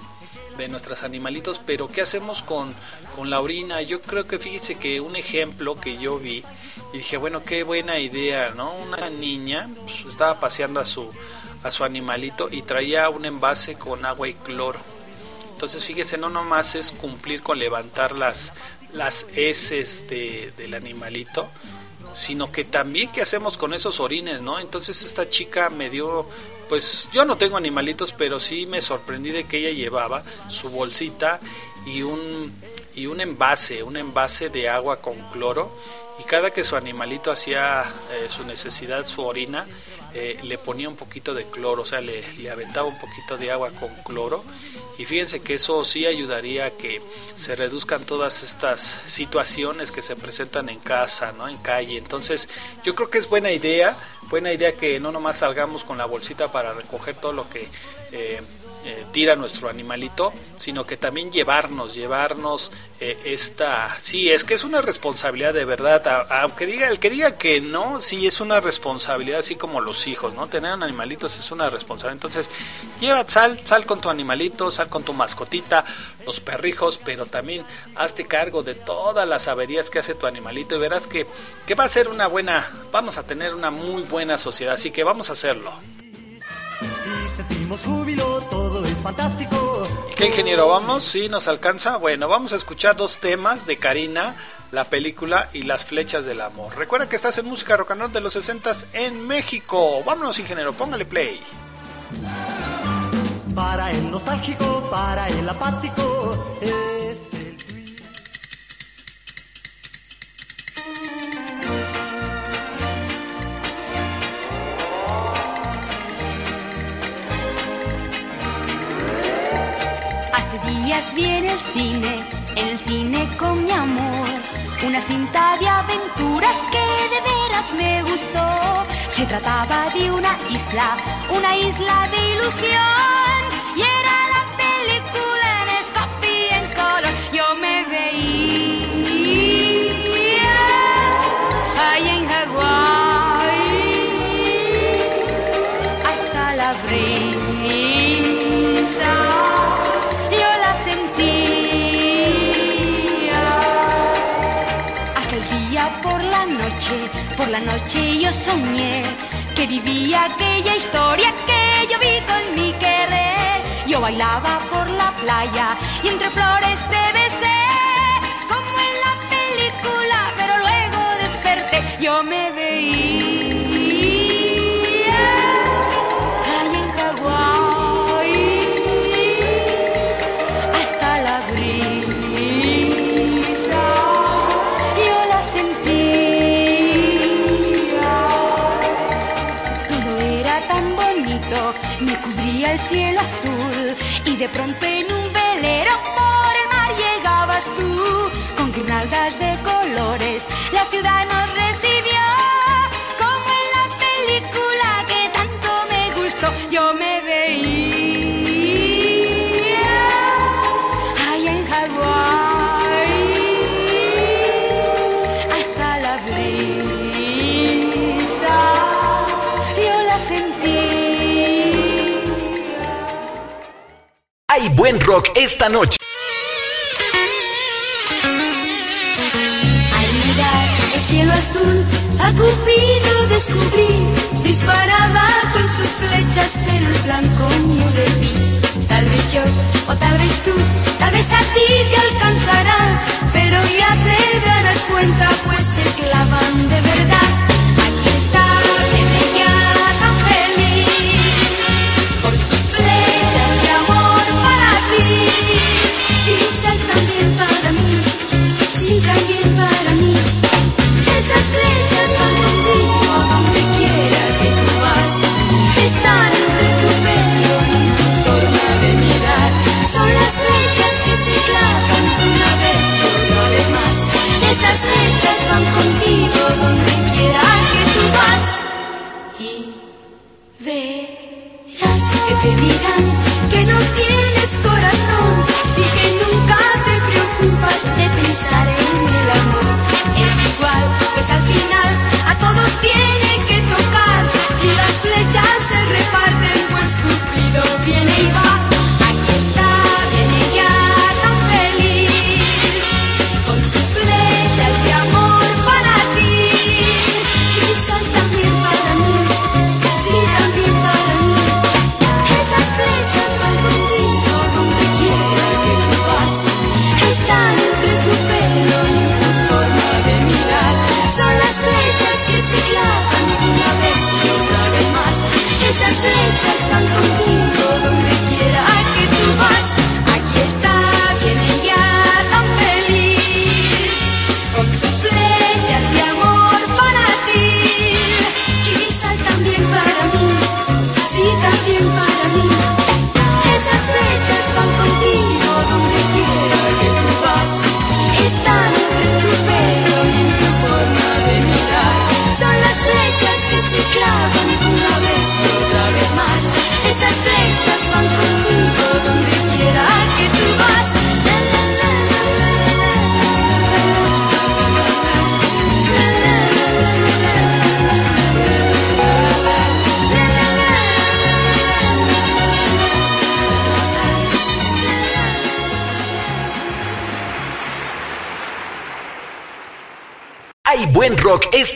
de nuestros animalitos, pero ¿qué hacemos con, con la orina? Yo creo que fíjese que un ejemplo que yo vi y dije, bueno, qué buena idea, ¿no? Una niña pues, estaba paseando a su, a su animalito y traía un envase con agua y cloro. Entonces, fíjese, no nomás es cumplir con levantar las, las heces de, del animalito, sino que también qué hacemos con esos orines, ¿no? Entonces esta chica me dio, pues yo no tengo animalitos, pero sí me sorprendí de que ella llevaba su bolsita y un y un envase, un envase de agua con cloro y cada que su animalito hacía eh, su necesidad, su orina, eh, le ponía un poquito de cloro, o sea, le, le aventaba un poquito de agua con cloro y fíjense que eso sí ayudaría a que se reduzcan todas estas situaciones que se presentan en casa, ¿no? En calle. Entonces, yo creo que es buena idea, buena idea que no nomás salgamos con la bolsita para recoger todo lo que eh, eh, tira nuestro animalito, sino que también llevarnos, llevarnos eh, esta, sí, es que es una responsabilidad de verdad, aunque diga el que diga que no, sí es una responsabilidad, así como los hijos, ¿no? Tener animalitos es una responsabilidad, entonces lleva, sal, sal con tu animalito, sal con tu mascotita, los perrijos, pero también hazte cargo de todas las averías que hace tu animalito y verás que, que va a ser una buena, vamos a tener una muy buena sociedad, así que vamos a hacerlo júbilo, todo es fantástico. ¿Qué ingeniero vamos? ¿Sí nos alcanza? Bueno, vamos a escuchar dos temas de Karina, la película y las flechas del amor. Recuerda que estás en música rock and roll de los 60 en México. Vámonos ingeniero, póngale play. Para el nostálgico, para el apático, es días viene el cine, el cine con mi amor. Una cinta de aventuras que de veras me gustó. Se trataba de una isla, una isla de ilusión Por la noche yo soñé que vivía aquella historia que yo vi con mi querer. Yo bailaba por la playa y entre flores rock esta noche. Al mirar el cielo azul, a Cupido descubrí, disparaba con sus flechas, pero el blanco no debí. Tal vez yo, o tal vez tú, tal vez a ti te alcanzará, pero ya te darás cuenta, pues se clavan de verdad. quizás también para mí, sí también para mí, esas flechas para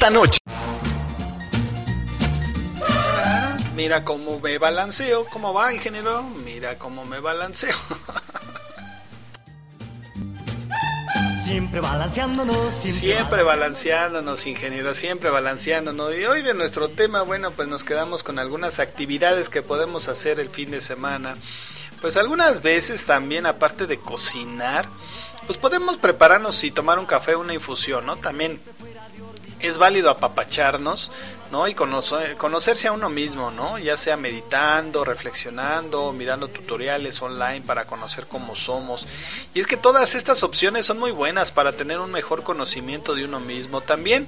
noche. Mira cómo me balanceo, cómo va, ingeniero. Mira cómo me balanceo. Siempre balanceándonos. Siempre, siempre balanceándonos, ingeniero, siempre balanceándonos. Y hoy de nuestro tema, bueno, pues nos quedamos con algunas actividades que podemos hacer el fin de semana. Pues algunas veces también, aparte de cocinar, pues podemos prepararnos y tomar un café, una infusión, ¿no? También es válido apapacharnos, ¿no? Y conocer, conocerse a uno mismo, ¿no? Ya sea meditando, reflexionando, mirando tutoriales online para conocer cómo somos. Y es que todas estas opciones son muy buenas para tener un mejor conocimiento de uno mismo. También,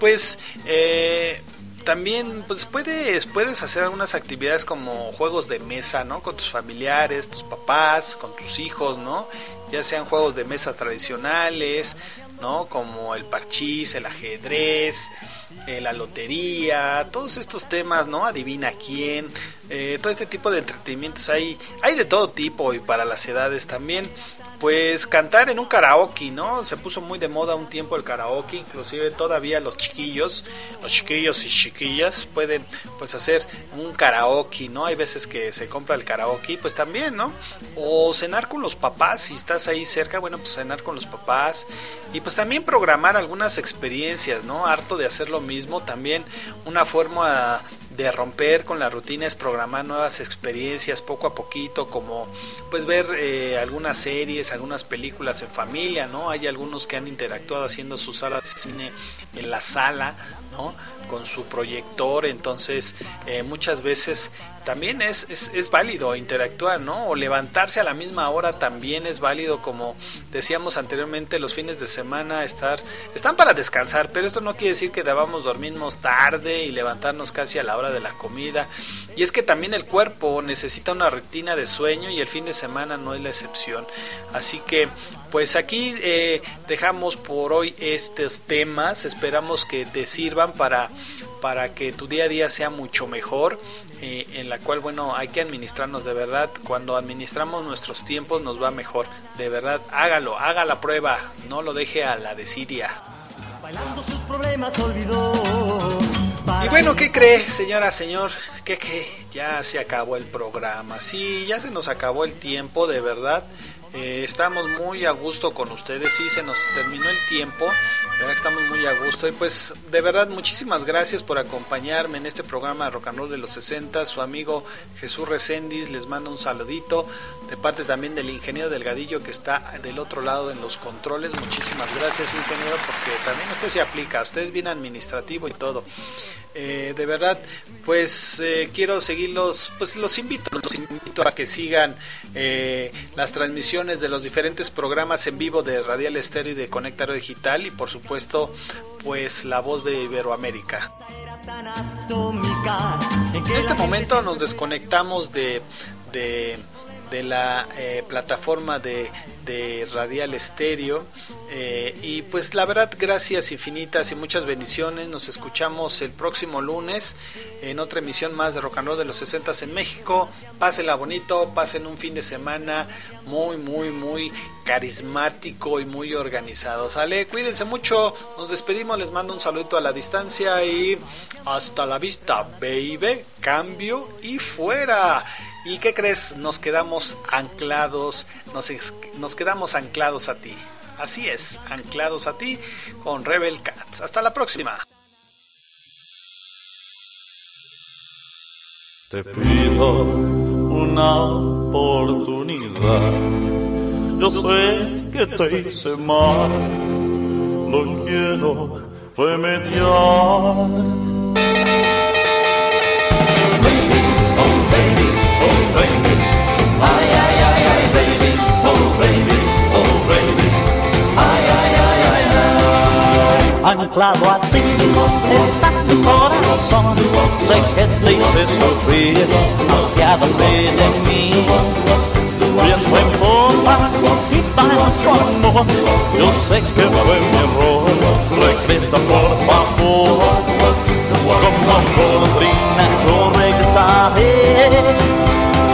pues, eh, también pues puedes puedes hacer algunas actividades como juegos de mesa no con tus familiares tus papás con tus hijos no ya sean juegos de mesa tradicionales ¿no? Como el parchís, el ajedrez, eh, la lotería, todos estos temas, ¿no? Adivina quién, eh, todo este tipo de entretenimientos hay, hay de todo tipo y para las edades también pues cantar en un karaoke, ¿no? Se puso muy de moda un tiempo el karaoke, inclusive todavía los chiquillos, los chiquillos y chiquillas pueden pues hacer un karaoke, ¿no? Hay veces que se compra el karaoke, pues también, ¿no? O cenar con los papás, si estás ahí cerca, bueno, pues cenar con los papás y pues también programar algunas experiencias, ¿no? Harto de hacer lo mismo, también una forma de romper con la rutina es programar nuevas experiencias poco a poquito, como pues ver eh, algunas series, algunas películas en familia, ¿no? Hay algunos que han interactuado haciendo sus salas de cine en la sala, Con su proyector, entonces eh, muchas veces también es, es, es, válido interactuar, ¿no? O levantarse a la misma hora también es válido, como decíamos anteriormente, los fines de semana estar, están para descansar, pero esto no quiere decir que debamos dormirnos tarde y levantarnos casi a la hora de la comida. Y es que también el cuerpo necesita una rutina de sueño y el fin de semana no es la excepción. Así que pues aquí eh, dejamos por hoy estos temas, esperamos que te sirvan para, para que tu día a día sea mucho mejor, eh, en la cual, bueno, hay que administrarnos de verdad, cuando administramos nuestros tiempos nos va mejor, de verdad, hágalo, haga la prueba, no lo deje a la desidia. Y bueno, ¿qué cree, señora, señor? ¿Qué que ya se acabó el programa. Sí, ya se nos acabó el tiempo, de verdad. Eh, estamos muy a gusto con ustedes, sí, se nos terminó el tiempo, verdad estamos muy a gusto. Y pues de verdad muchísimas gracias por acompañarme en este programa de Rock and Roll de los 60. Su amigo Jesús Recendis les manda un saludito de parte también del ingeniero Delgadillo que está del otro lado en los controles. Muchísimas gracias ingeniero porque también usted se aplica, usted es bien administrativo y todo. Eh, de verdad, pues eh, quiero seguirlos, pues los invito, los invito a que sigan eh, las transmisiones de los diferentes programas en vivo de Radial Estéreo y de Conectaro Digital y por supuesto, pues la voz de Iberoamérica. En este momento nos desconectamos de, de, de la plataforma de, de Radial Estéreo eh, y pues la verdad, gracias infinitas y muchas bendiciones. Nos escuchamos el próximo lunes en otra emisión más de Rock and Roll de los 60 en México. Pásenla bonito, pasen un fin de semana muy, muy, muy carismático y muy organizado. Sale, cuídense mucho. Nos despedimos, les mando un saludo a la distancia y hasta la vista, baby. Cambio y fuera. ¿Y qué crees? Nos quedamos anclados, nos, nos quedamos anclados a ti. Así es, anclados a ti con Rebel Cats. Hasta la próxima. Te pido una oportunidad. Yo sé que te hice mal. No quiero remediar. Anclado a ti está tu corazón. Sé que te hice sufrir, confiadamente de mí. Viento en popa y va nuestro amor. Yo sé que fue mi error. Regresa por favor. Como golondrina yo regresaré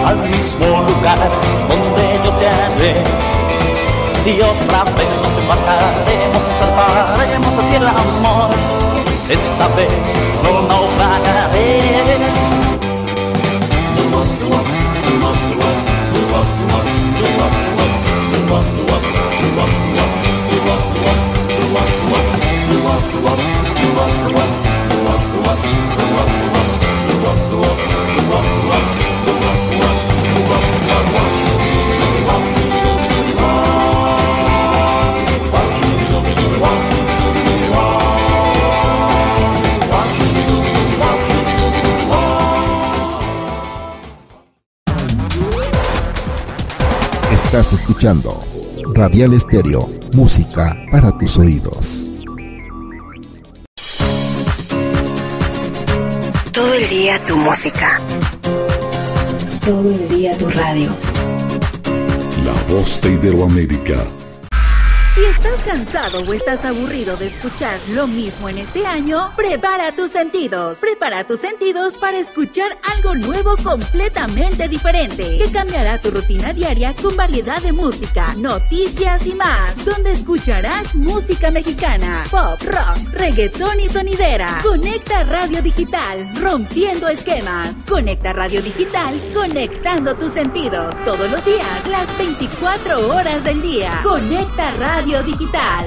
al mismo lugar Y otra vez nos embarcaremos y zarparemos hacia el amor. Esta vez no naufragaré. Escuchando Radial Estéreo, música para tus oídos. Todo el día tu música. Todo el día tu radio. La voz de Iberoamérica. Si estás cansado o estás aburrido de escuchar lo mismo en este año, prepara tus sentidos. Prepara tus sentidos para escuchar algo nuevo completamente diferente, que cambiará tu rutina diaria con variedad de música, noticias y más, donde escucharás música mexicana, pop, rock, reggaetón y sonidera. Conecta Radio Digital, rompiendo esquemas. Conecta Radio Digital, conectando tus sentidos todos los días, las 24 horas del día. Conecta Radio Digital.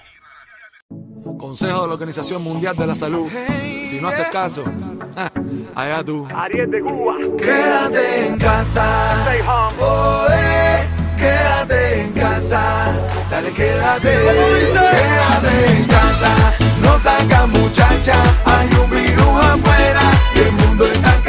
Consejo de la Organización Mundial de la Salud. Si no haces caso, allá tú. Ariel de Cuba. Quédate en casa. Quédate en casa. Dale, quédate. Quédate en casa. No saca muchacha. Hay un virus afuera. Y el mundo está